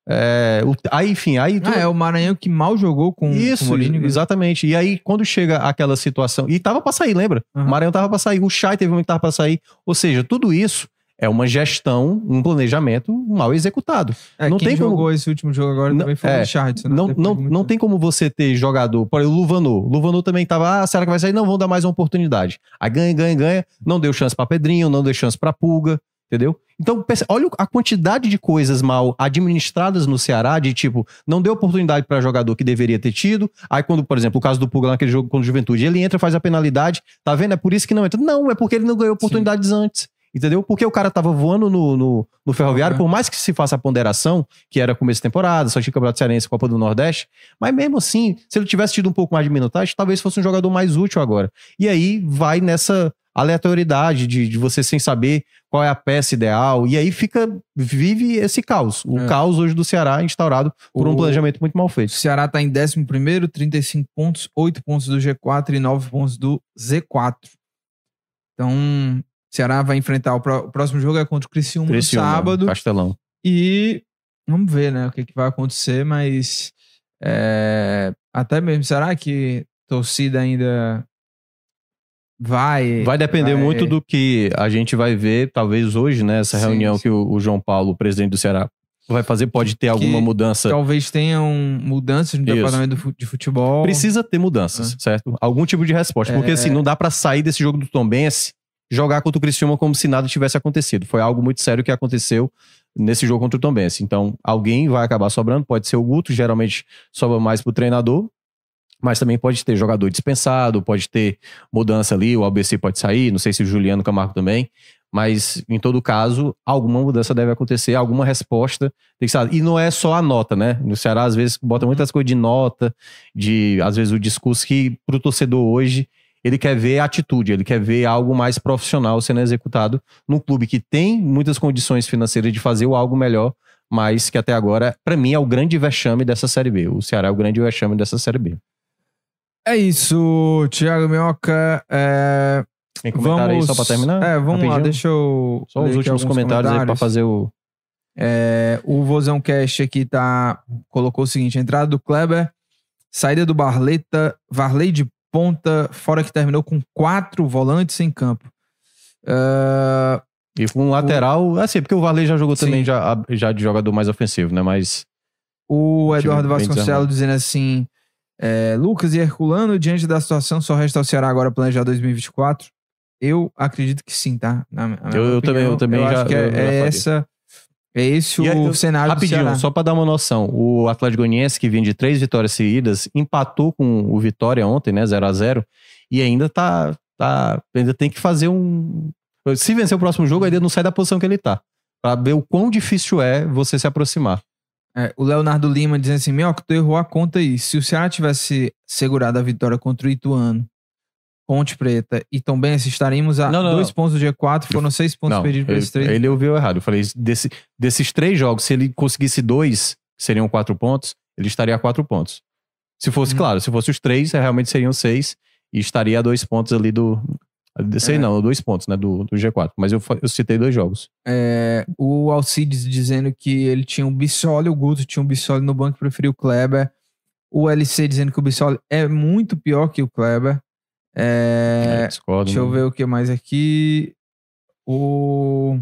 É, o- aí, enfim, aí. tu- Ah, é o Maranhão que mal jogou com, com o Isso, exatamente. E aí, quando chega aquela situação. E tava pra sair, lembra? Aham. O Maranhão tava pra sair, o Chay teve um que tava pra sair. Ou seja, tudo isso é uma gestão, um planejamento mal executado. É, não quem tem como- jogou esse último jogo agora Não- também foi é, o Richardson. né? Não, não, não tem como você ter jogador. Por exemplo, o Luvanu. O Luvanu também tava, ah, será que vai sair? Não, vão dar mais uma oportunidade. Aí ganha, ganha, ganha. Não deu chance pra Pedrinho, não deu chance pra Pulga, entendeu? Então, olha a quantidade de coisas mal administradas no Ceará, de tipo, não deu oportunidade pra jogador que deveria ter tido. Aí, quando, por exemplo, o caso do Pulga naquele jogo contra o Juventude, ele entra, faz a penalidade, tá vendo? É por isso que não entra. Não, é porque ele não ganhou oportunidades antes. Entendeu? Porque o cara tava voando no, no, no ferroviário, por mais que se faça a ponderação, que era começo de temporada, só tinha Campeonato Cearense, Copa do Nordeste, mas mesmo assim, se ele tivesse tido um pouco mais de minutagem, talvez fosse um jogador mais útil agora. E aí vai nessa aleatoriedade de, de você sem saber qual é a peça ideal, e aí fica, vive esse caos. O É. caos hoje do Ceará instaurado por um O- planejamento muito mal O feito. Ceará tá em 11º, 35 pontos, 8 pontos do G4 e 9 pontos do Z4. Então, o Ceará vai enfrentar o, pró- o próximo jogo é contra o Criciúma, Criciúma, no sábado. Castelão. E vamos ver, né, o que, que vai acontecer, mas é, até mesmo, será que torcida ainda vai... Vai depender vai- muito do que a gente vai ver, talvez hoje, né? Essa Sim, reunião sim. que o, o João Paulo, o presidente do Ceará, vai fazer, pode ter alguma mudança. Talvez tenham mudanças no Isso. departamento de futebol. Precisa ter mudanças, certo? Algum tipo de resposta. Porque É. assim, não dá pra sair desse jogo do Tombense jogar contra o Criciúma como se nada tivesse acontecido. Foi algo muito sério que aconteceu nesse jogo contra o Tombense. Então, alguém vai acabar sobrando, pode ser o Guto, geralmente sobra mais pro treinador, mas também pode ter jogador dispensado, pode ter mudança ali, o ABC pode sair, não sei se o Juliano Camargo também, mas em todo caso, alguma mudança deve acontecer, alguma resposta tem que. E não é só a nota, né? No Ceará, às vezes, bota muitas coisas de nota, de, às vezes, o discurso que pro torcedor hoje, ele quer ver atitude, ele quer ver algo mais profissional sendo executado num clube que tem muitas condições financeiras de fazer o algo melhor, mas que até agora, pra mim, é o grande vexame dessa Série B. O Ceará é o grande vexame dessa Série B. É isso, Thiago Minhoca. É, Tem comentário aí só pra terminar? É, vamos lá, Rapidinho? deixa eu. Só os últimos alguns comentários, aí pra fazer o. É, o Vozão Cash aqui tá. Colocou o seguinte: entrada do Kleber, saída do Barleta, Varley de ponta, fora que terminou com quatro volantes em campo. É, E com um lateral, assim, porque o Varley já jogou Sim. também já, já de jogador mais ofensivo, né? Mas. o Eduardo Vasconcelos dizendo assim: é, Lucas e Herculano, diante da situação, só resta ao Ceará agora planejar 2024. Eu acredito que sim, tá? Na, na Eu- eu também- eu também já- acho que eu é, é essa. É esse E o eu- cenário do Rapidinho, Ceará. só pra dar uma noção. O Atlético Goianiense, que vinha de três vitórias seguidas, empatou com o Vitória ontem, né? 0 a 0 E ainda tá, tá. Ainda tem que fazer um. Se vencer o próximo jogo, ainda não sai da posição que ele tá. Pra ver o quão difícil é você se aproximar. É, o Leonardo Lima dizendo assim: Meu, tu errou a conta aí. Se o Ceará tivesse segurado a vitória contra o Ituano, Ponte Preta e também estaríamos a Não, não, dois não. pontos do G4, foram seis pontos perdidos para esses três. ele ouviu errado. Eu falei, desse- desses três jogos, se ele conseguisse dois, seriam quatro pontos, ele estaria a quatro pontos. Se fosse, Uhum. claro, se fosse os três, realmente seriam seis e estaria a dois pontos ali do. Sei É. não, dois pontos, né? Do, do G4. Mas eu, eu citei dois jogos. É, o Alcides dizendo que ele tinha um Bissoli, o Guto tinha um Bissoli no banco, preferiu o Kleber. O LC dizendo que o Bissoli é muito pior que o Kleber. É, É, discordo. Deixa eu né? ver o que mais aqui. O.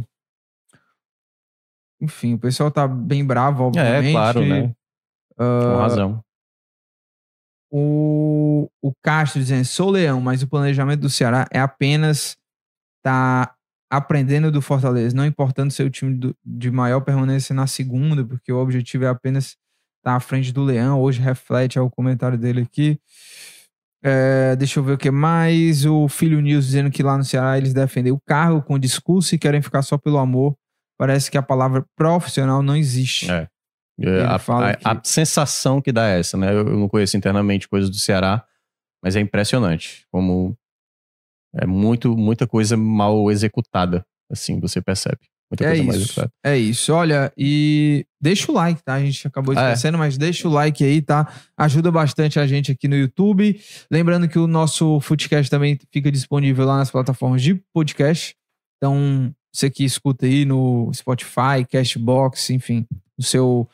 Enfim, o pessoal tá bem bravo, obviamente. É, claro, né? Com Ah, razão. O, o Castro dizendo, sou leão, mas o planejamento do Ceará é apenas tá aprendendo do Fortaleza, não importando ser o time do- de maior permanência na segunda, porque o objetivo é apenas estar à frente do leão. Hoje reflete ao comentário dele aqui. É, deixa eu ver o que mais. O Filho News dizendo que lá no Ceará eles defendem o cargo com discurso e querem ficar só pelo amor. Parece que a palavra profissional não existe. É. É, a, a- que- a sensação que dá é essa, né? Eu, eu não conheço internamente coisas do Ceará, mas é impressionante como é muito, muita coisa mal executada, assim, você percebe. Muita É coisa mal isso. executada. É isso. Olha, e deixa o like, tá? A gente acabou É. esquecendo, mas deixa o like aí, tá? Ajuda bastante a gente aqui no YouTube. Lembrando que o nosso Footcast também fica disponível lá nas plataformas de podcast. Então, você que escuta aí no Spotify, Castbox, enfim, no seu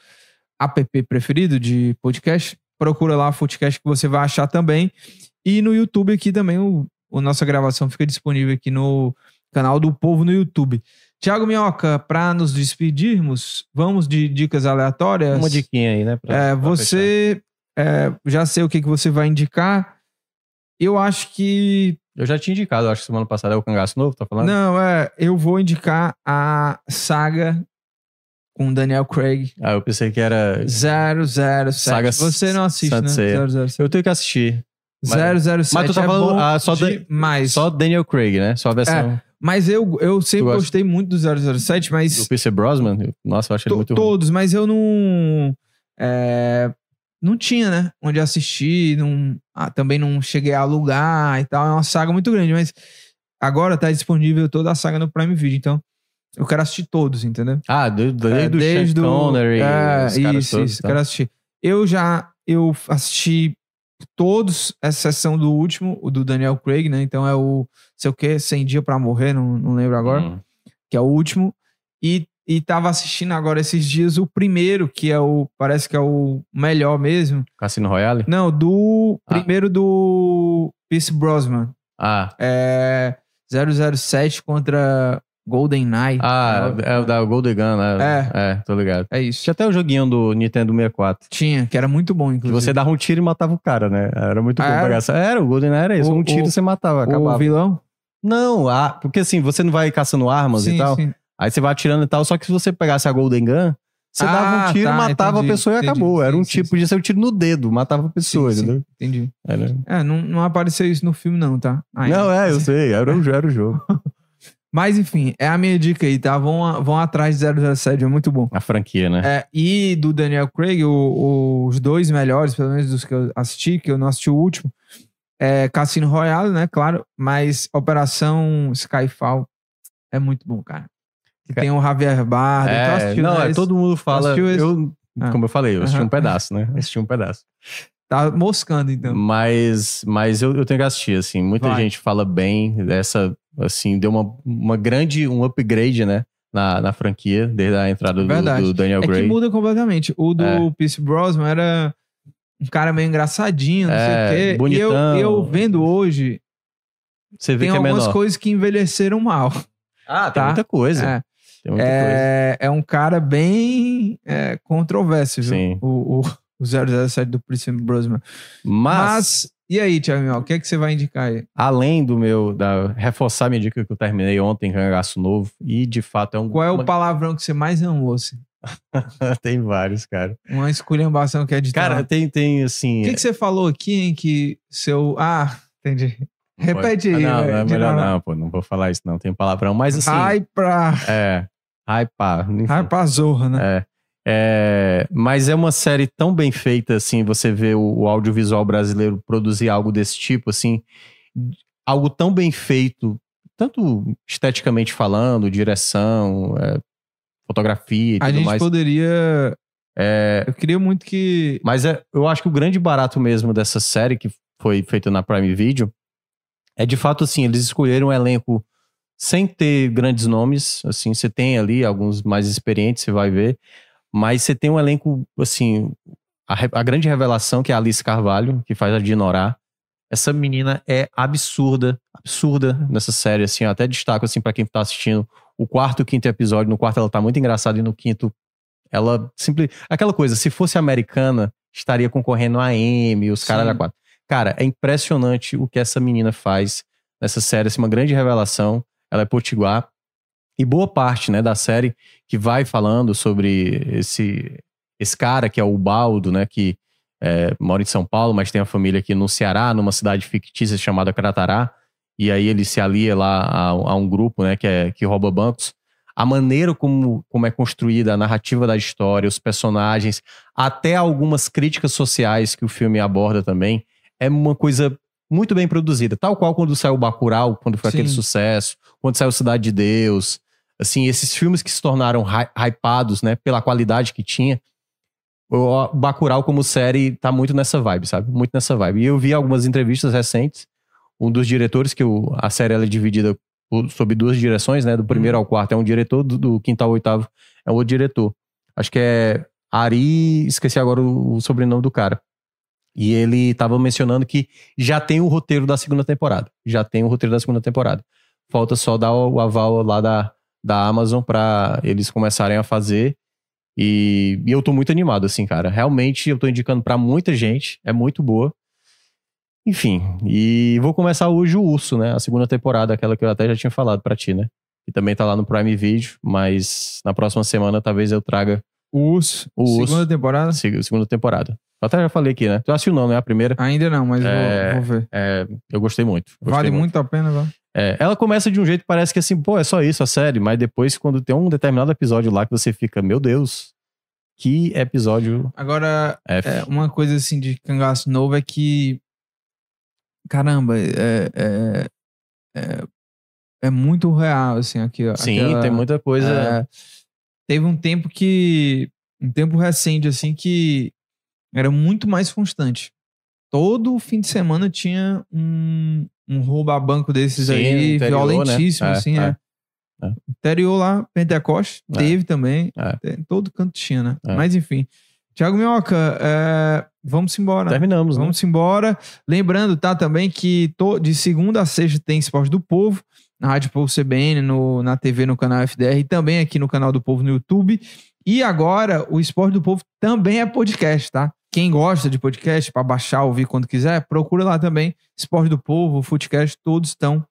app preferido de podcast, procura lá o Footcast que você vai achar também. E no YouTube aqui também, o, a nossa gravação fica disponível aqui no canal do Povo no YouTube. Tiago Minhoca, para nos despedirmos, vamos de dicas aleatórias. Uma diquinha aí, né? pra- É, pra você, é, já sei o que, que você vai indicar. Eu acho que. Eu já tinha indicado, acho que semana passada é o Cangaço Novo, tá falando? Não, é. Eu vou indicar a saga com Daniel Craig. Ah, eu pensei que era. 007. Saga você não assiste, Santa Ceia. né? 007. Eu tenho que assistir. 007 Mas tu tá é falando, bom ah, só demais. Só Daniel Craig, né? Só a versão Mas eu, eu sempre gosta? gostei muito do 007, mas... do Pierce Brosnan. Eu- Nossa, eu acho ele To- muito ruim. todos, mas eu não. é, não tinha, né? Onde assistir, não, ah, também não cheguei a alugar e tal. É uma saga muito grande, mas agora tá disponível toda a saga no Prime Video, então eu quero assistir todos, entendeu? Ah, do- desde, É, do desde Sean o- Connery, é, os caras isso, todos, isso, tá? quero assistir. Eu já eu assisti todos, exceção do último, o do Daniel Craig, né? Então é o sei o que, 100 Dia pra Morrer, não, não lembro agora Hum. que é o último, e, e tava assistindo agora esses dias o primeiro, que é o. Parece que é o melhor mesmo. Cassino Royale? Não, do. Ah. Primeiro do Pierce Brosnan. Ah, É. 007 contra GoldenEye. ah, é o da Golden Gun, né? É. É, tô ligado. É isso. Tinha até o joguinho do Nintendo 64. Tinha, que era muito bom, inclusive. você dava um tiro e matava o cara, né? Era muito Ah, bom era? pegar essa. Era, o Golden era isso. O- um tiro o- você matava, O acabava. vilão? Não, ah, porque assim, você não vai caçando armas sim, e tal. sim. Aí você vai atirando e tal. Só que se você pegasse a Golden Gun, você Ah, dava um tiro, tá, matava entendi, a pessoa e entendi. acabou. Era Sim, um tipo, podia ser um tiro no dedo, matava a pessoa, Sim, sim, entendeu? Entendi. Era- É, não, não apareceu isso no filme, não, tá? Ainda. Não, é, eu sei, era o, era o jogo. Mas enfim, é a minha dica aí, tá? Vão, vão atrás de 007, é muito bom. A franquia, né? É, e do Daniel Craig, o- o- os dois melhores, pelo menos dos que eu assisti, que eu não assisti o último, é Cassino Royale, né? Claro, mas Operação Skyfall é muito bom, cara. Que tem o Javier Bardem. É, não, né, é, todo mundo fala. esse? Eu, Ah. Como eu falei, eu assisti um pedaço, né? Assisti um pedaço. Tá moscando, então. Mas, mas eu, eu tenho que assistir, assim. Muita Vai. gente fala bem dessa, assim, deu uma, uma grande, um upgrade, né? Na, na franquia, desde a entrada do, do Daniel É que Gray. muda completamente. O do É. Pierce Brosnan era um cara meio engraçadinho, não É, sei o quê. bonitão. E eu, eu vendo hoje, Você vê tem que é algumas menor. coisas que envelheceram mal. Ah, tem tá? muita coisa. É. Tem muita coisa. É, é um cara bem é, controverso, viu? Sim. O, o, o 007 do Pierce Brosnan. Mas, Mas, e aí, Thiago o que é que você vai indicar aí? além do meu, da, reforçar minha dica que eu terminei ontem, Cangaço Novo, e de fato é um. Qual é o palavrão que você mais amou? Assim? tem vários, cara. Uma esculhambação que é de Cara, tem, tem assim. O que, que você falou aqui, hein? Que seu. Ah, entendi. Repete aí. Não, não velho, é melhor novo. não, pô. Não vou falar isso, não. Tem palavrão. Mas assim. Ai pra. É. Ai, pá. Ai pra zorra, né? É. É, mas é uma série tão bem feita, assim, você vê o, o audiovisual brasileiro produzir algo desse tipo, assim, algo tão bem feito, tanto esteticamente falando, direção, é, fotografia e A tudo gente mais. poderia. É, Eu queria muito que. mas é, eu acho que o grande barato mesmo dessa série, que foi feita na Prime Video, é de fato assim, eles escolheram um elenco sem ter grandes nomes, assim, você tem ali alguns mais experientes, você vai ver, mas você tem um elenco, assim, a, a grande revelação que é a Alice Carvalho, que faz a Dinorá. Essa menina é absurda, absurda nessa série, assim, eu até destaco, assim, para quem tá assistindo o quarto e o quinto episódio, no quarto ela tá muito engraçada e no quinto ela simplesmente. Aquela coisa, se fosse americana, estaria concorrendo a Emmy, os caras da quatro. Cara, é impressionante o que essa menina faz nessa série, assim, uma grande revelação. Ela é potiguar. E boa parte, né, da série que vai falando sobre esse, esse cara que é o Baldo, né, que é, mora em São Paulo, mas tem a família aqui no Ceará, numa cidade fictícia chamada Cratará. E aí ele se alia lá a, a um grupo, né, que, é, que rouba bancos. a maneira como, como é construída a narrativa da história, os personagens, até algumas críticas sociais que o filme aborda também, é uma coisa muito bem produzida. Tal qual quando saiu o Bacurau, quando foi Sim. aquele sucesso, quando saiu Cidade de Deus. Assim, esses filmes que se tornaram hy- hypados, né, pela qualidade que tinha. O Bacurau como série tá muito nessa vibe, sabe? Muito nessa vibe. E eu vi algumas entrevistas recentes. Um dos diretores, que o- a série ela é dividida sob duas direções, né? Do primeiro ao quarto é um diretor, do, do quinto ao oitavo é um outro diretor. Acho que é Ari, esqueci agora o, o sobrenome do cara. E ele tava mencionando que já tem o roteiro da segunda temporada. Já tem o roteiro da segunda temporada. Falta só dar o aval lá da, da Amazon pra eles começarem a fazer. E, e eu tô muito animado, assim, cara. Realmente eu tô indicando pra muita gente. É muito boa. Enfim, e vou começar hoje o Urso, né? A segunda temporada, aquela que eu até já tinha falado pra ti, né? Que também tá lá no Prime Video, mas na próxima semana talvez eu traga O Urso. O Urso. Segunda temporada? a seg- segunda temporada. Eu até já falei aqui, né? Tu assistiu não, né? A primeira. Ainda não, mas vou- É, vou, ver. É, eu gostei muito. Gostei Vale muito a pena, vai. É, ela começa de um jeito que parece que assim, pô, é só isso a série, mas depois, quando tem um determinado episódio lá que você fica, meu Deus, que episódio Agora, é, uma coisa assim de cangaço novo é que. Caramba, é, é, é, é muito real, assim, aqui. ó, Sim, aquela- tem muita coisa. é, teve um tempo que. Um tempo recente, assim, que era muito mais constante. Todo fim de semana tinha um, um rouba-banco desses Sim, aí, interior, né? violentíssimo, É, assim, é. é. É. Interior lá, Pentecoste, É. teve também. É. Todo canto tinha, né? Mas enfim. Tiago Minhoca, é, vamos embora. Terminamos, né? Vamos embora. Lembrando, tá, também que to- de segunda a sexta tem Esporte do Povo, na Rádio Povo CBN, no, na TV, no canal FDR e também aqui no canal do Povo no YouTube. E agora, o Esporte do Povo também é podcast, tá? Quem gosta de podcast, para baixar, ouvir quando quiser, procura lá também. Esporte do Povo, Footcast, todos estão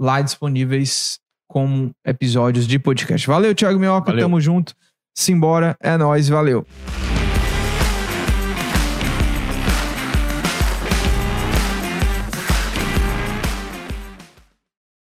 lá disponíveis como episódios de podcast. Valeu, Thiago Minhoca, Valeu. tamo junto. Simbora, é nóis, valeu.